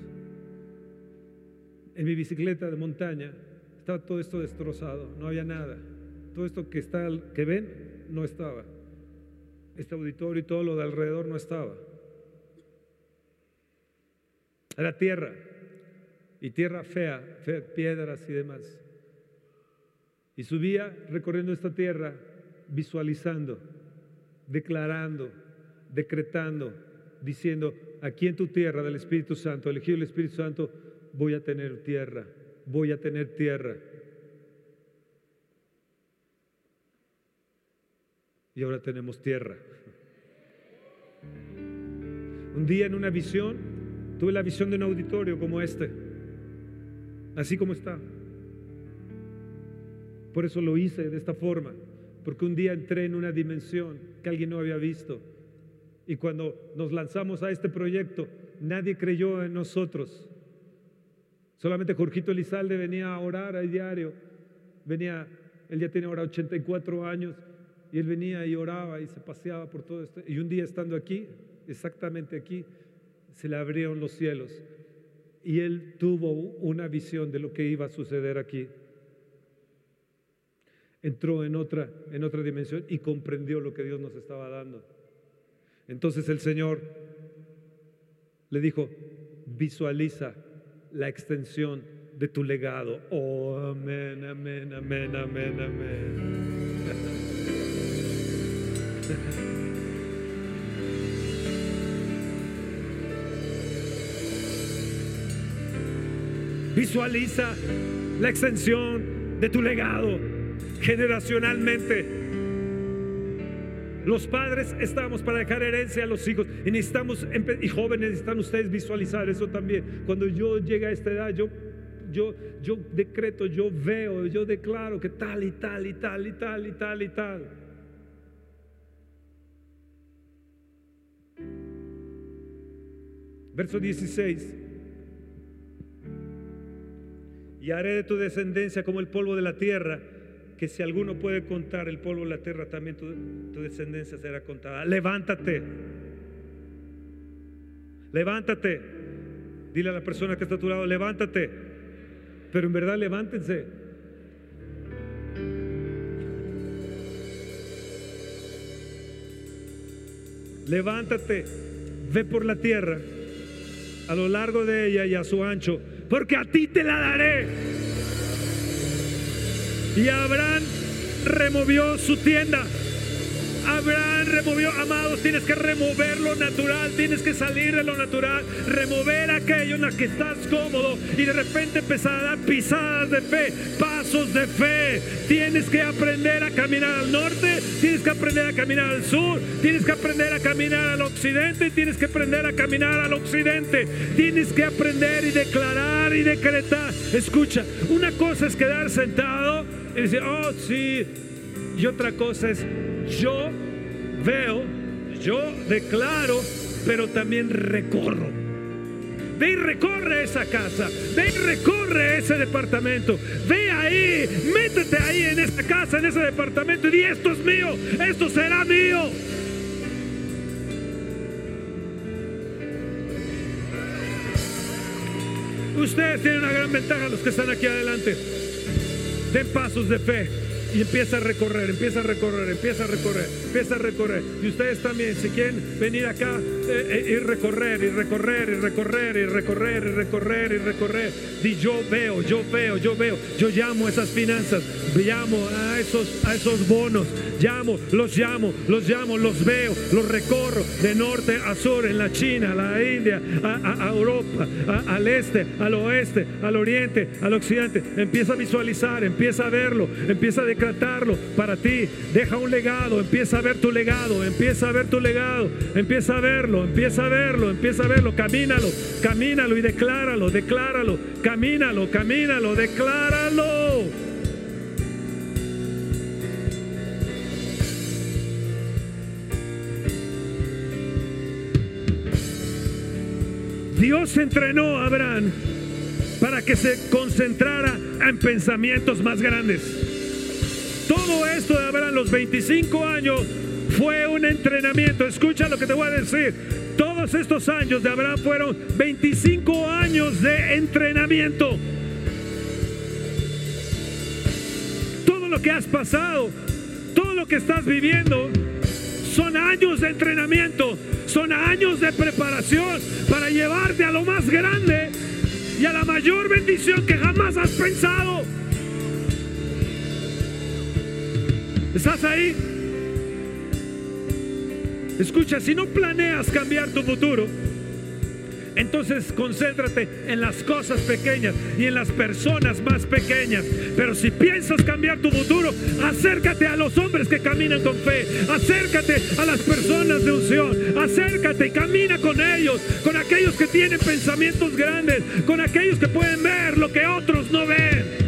en mi bicicleta de montaña, estaba todo esto destrozado, no había nada. Todo esto que, está, que ven no estaba. Este auditorio y todo lo de alrededor no estaba. Era tierra, y tierra fea, fea, piedras y demás. Y subía recorriendo esta tierra visualizando, declarando, decretando, diciendo, aquí en tu tierra del Espíritu Santo, elegido el Espíritu Santo, voy a tener tierra, voy a tener tierra. Y ahora tenemos tierra. Un día en una visión, tuve la visión de un auditorio como este, así como está. Por eso lo hice de esta forma porque un día entré en una dimensión que alguien no había visto. Y cuando nos lanzamos a este proyecto, nadie creyó en nosotros. Solamente Jorgito Elizalde venía a orar a diario. Venía, él ya tiene ahora 84 años, y él venía y oraba y se paseaba por todo esto. Y un día estando aquí, exactamente aquí, se le abrieron los cielos. Y él tuvo una visión de lo que iba a suceder aquí entró en otra, en otra dimensión y comprendió lo que Dios nos estaba dando. Entonces el Señor le dijo, visualiza la extensión de tu legado. Oh, amén, amén, amén, amén, amén. Visualiza la extensión de tu legado generacionalmente. Los padres estamos para dejar herencia a los hijos y necesitamos, y jóvenes necesitan ustedes visualizar eso también. Cuando yo llegue a esta edad, yo, yo, yo decreto, yo veo, yo declaro que tal y tal y tal y tal y tal y tal. Verso 16. Y haré de tu descendencia como el polvo de la tierra que si alguno puede contar el polvo de la tierra, también tu, descendencia será contada. Levántate. Levántate. Dile a la persona que está a tu lado, levántate. Pero en verdad levántense. Levántate, ve por la tierra, a lo largo de ella y a su ancho, porque a ti te la daré. Y Abraham removió su tienda. Abraham removió, amados, tienes que remover lo natural, tienes que salir de lo natural, remover aquello en lo que estás cómodo y de repente empezar a dar pisadas de fe, pasos de fe. Tienes que aprender a caminar al norte, tienes que aprender a caminar al sur, tienes que aprender a caminar al occidente, tienes que aprender a caminar al occidente, tienes que aprender y declarar y decretar. Escucha, una cosa es quedar sentado y decir, oh sí, y otra cosa es, yo veo, yo declaro, pero también recorro. Ve y recorre esa casa, ve y recorre ese departamento, ve ahí, métete ahí en esa casa, en ese departamento y di, esto es mío, esto será mío. Ustedes tienen una gran ventaja los que están aquí adelante. Den pasos de fe y empieza a recorrer, empieza a recorrer, empieza a recorrer, empieza a recorrer. Y ustedes también, si quieren venir acá, y recorrer y recorrer y recorrer y recorrer y recorrer y recorrer. Y yo veo, yo veo, yo veo, yo llamo esas finanzas, llamo a esos, a esos bonos, llamo, los llamo, los llamo, los veo, los recorro de norte a sur, en la China, a la India, a, Europa, al este, al oeste, al oriente, al occidente. Empieza a visualizar, empieza a verlo, empieza a decretarlo para ti. Deja un legado, empieza a ver tu legado, empieza a ver tu legado, empieza a verlo, empieza a verlo, empieza a verlo, camínalo, camínalo y decláralo, decláralo, camínalo, camínalo, decláralo. Dios entrenó a Abraham para que se concentrara en pensamientos más grandes. Todo esto de Abraham, los 25 años, fue un entrenamiento. Escucha lo que te voy a decir. Todos estos años de Abraham fueron 25 años de entrenamiento. Todo lo que has pasado, todo lo que estás viviendo, son años de entrenamiento, son años de preparación para llevarte a lo más grande y a la mayor bendición que jamás has pensado. ¿Estás ahí? Escucha, si no planeas cambiar tu futuro, entonces concéntrate en las cosas pequeñas y en las personas más pequeñas. Pero si piensas cambiar tu futuro, acércate a los hombres que caminan con fe. Acércate a las personas de unción. Acércate y camina con ellos, con aquellos que tienen pensamientos grandes, con aquellos que pueden ver lo que otros no ven.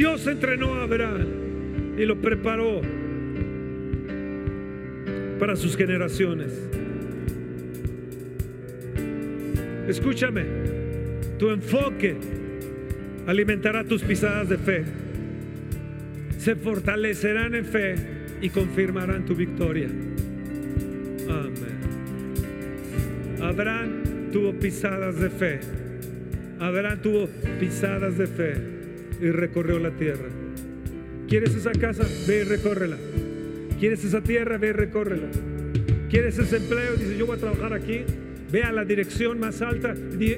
Dios entrenó a Abraham y lo preparó para sus generaciones. Escúchame, tu enfoque alimentará tus pisadas de fe. Se fortalecerán en fe y confirmarán tu victoria. Amén. Abraham tuvo pisadas de fe. Abraham tuvo pisadas de fe y recorrió la tierra. ¿Quieres esa casa? Ve y recórrela. ¿Quieres esa tierra? Ve y recórrela. ¿Quieres ese empleo? Dice, yo voy a trabajar aquí. Ve a la dirección más alta.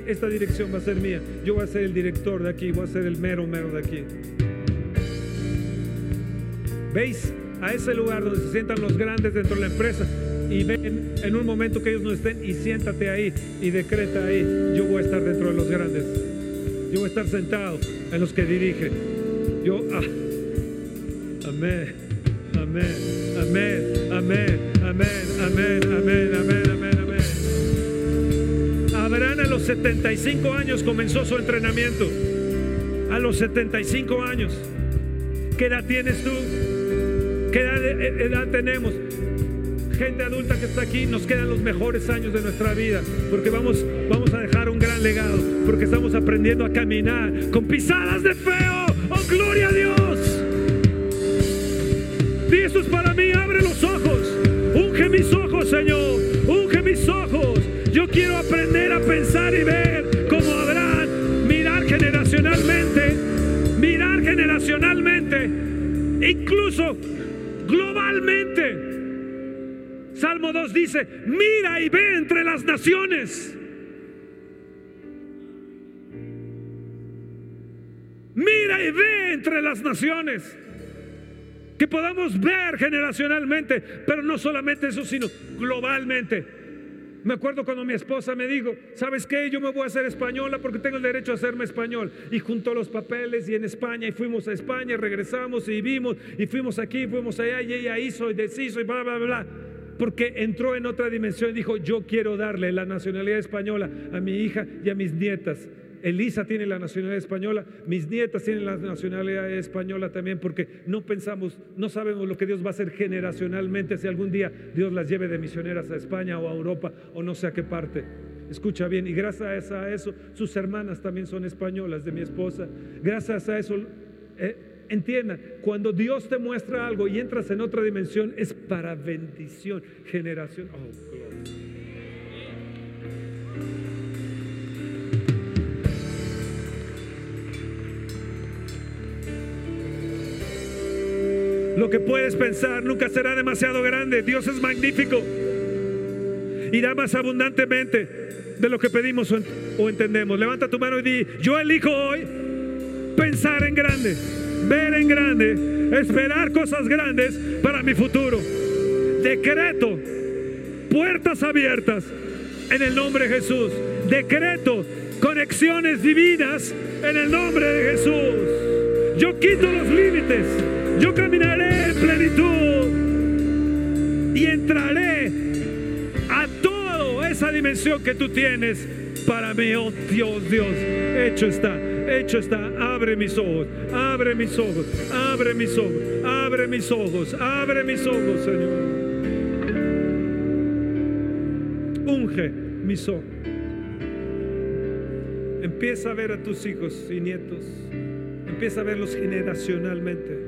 Esta dirección va a ser mía. Yo voy a ser el director de aquí. Voy a ser el mero, mero de aquí. ¿Veis? A ese lugar donde se sientan los grandes dentro de la empresa y ven en un momento que ellos no estén y siéntate ahí y decreta ahí, yo voy a estar dentro de los grandes. Yo voy a estar sentado en los que dirigen. Yo, ah, Amén. Amén. Amén. Amén. Amén. Amén. Amén. Amén. Amén. Amén. Abraham a los 75 años comenzó su entrenamiento. A los 75 años. ¿Qué edad tienes tú? ¿Qué edad, tenemos? gente adulta que está aquí, nos quedan los mejores años de nuestra vida, porque vamos, vamos a legado, porque estamos aprendiendo a caminar con pisadas de feo. ¡Oh, gloria a Dios! Eso es para mí, abre los ojos. Unge mis ojos, Señor. Unge mis ojos. Yo quiero aprender a pensar y ver como Abraham, mirar generacionalmente, mirar generacionalmente, incluso globalmente. Salmo 2 dice, mira y ve entre las naciones. Naciones que podamos ver generacionalmente, pero no solamente eso, sino globalmente. Me acuerdo cuando mi esposa me dijo, ¿sabes qué? Yo me voy a hacer española porque tengo el derecho a hacerme español. Y juntó los papeles y en España y fuimos a España, regresamos y vimos y fuimos aquí, fuimos allá y ella hizo y deshizo y bla, bla, bla. Porque entró en otra dimensión y dijo, yo quiero darle la nacionalidad española a mi hija y a mis nietas. Elisa tiene la nacionalidad española, mis nietas tienen la nacionalidad española también, porque no pensamos, no sabemos lo que Dios va a hacer generacionalmente si algún día Dios las lleve de misioneras a España o a Europa o no sé a qué parte. Escucha bien, y gracias a eso, sus hermanas también son españolas de mi esposa. Gracias a eso, eh, cuando Dios te muestra algo y entras en otra dimensión, es para bendición, generación. Oh, que puedes pensar nunca será demasiado grande. Dios es magnífico y da más abundantemente de lo que pedimos o entendemos. Levanta tu mano y di, yo elijo hoy pensar en grande, ver en grande, esperar cosas grandes para mi futuro. Decreto puertas abiertas en el nombre de Jesús. Decreto conexiones divinas en el nombre de Jesús. Yo quito los límites. Yo caminaré en plenitud y entraré a toda esa dimensión que tú tienes para mí. Oh Dios, Dios, hecho está, hecho está. Abre mis ojos, abre mis ojos, abre mis ojos, abre mis ojos, abre mis ojos, Señor. Unge mis ojos. Empieza a ver a tus hijos y nietos. Empieza a verlos generacionalmente.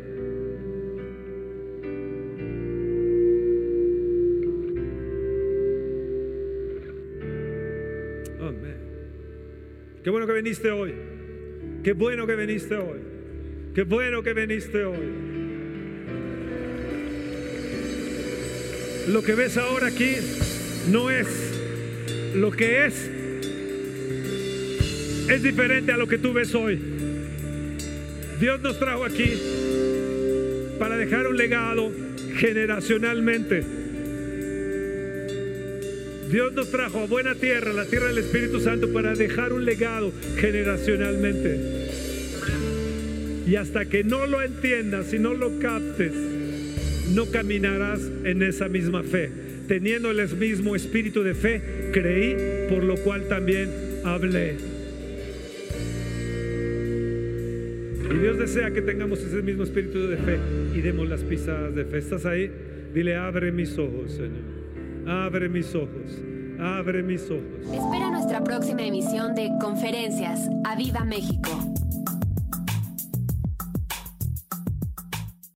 Qué bueno que viniste hoy. Qué bueno que viniste hoy. Qué bueno que viniste hoy. Lo que ves ahora aquí no es lo que es. Es diferente a lo que tú ves hoy. Dios nos trajo aquí para dejar un legado generacionalmente. Dios nos trajo a buena tierra, la tierra del Espíritu Santo, para dejar un legado generacionalmente. Y hasta que no lo entiendas y no lo captes, no caminarás en esa misma fe. Teniendo el mismo espíritu de fe, creí, por lo cual también hablé. Y Dios desea que tengamos ese mismo espíritu de fe y demos las pisadas de fe. ¿Estás ahí? Dile, abre mis ojos, Señor. Abre mis ojos. Abre mis ojos. Espera nuestra próxima emisión de Conferencias. ¡A Viva México!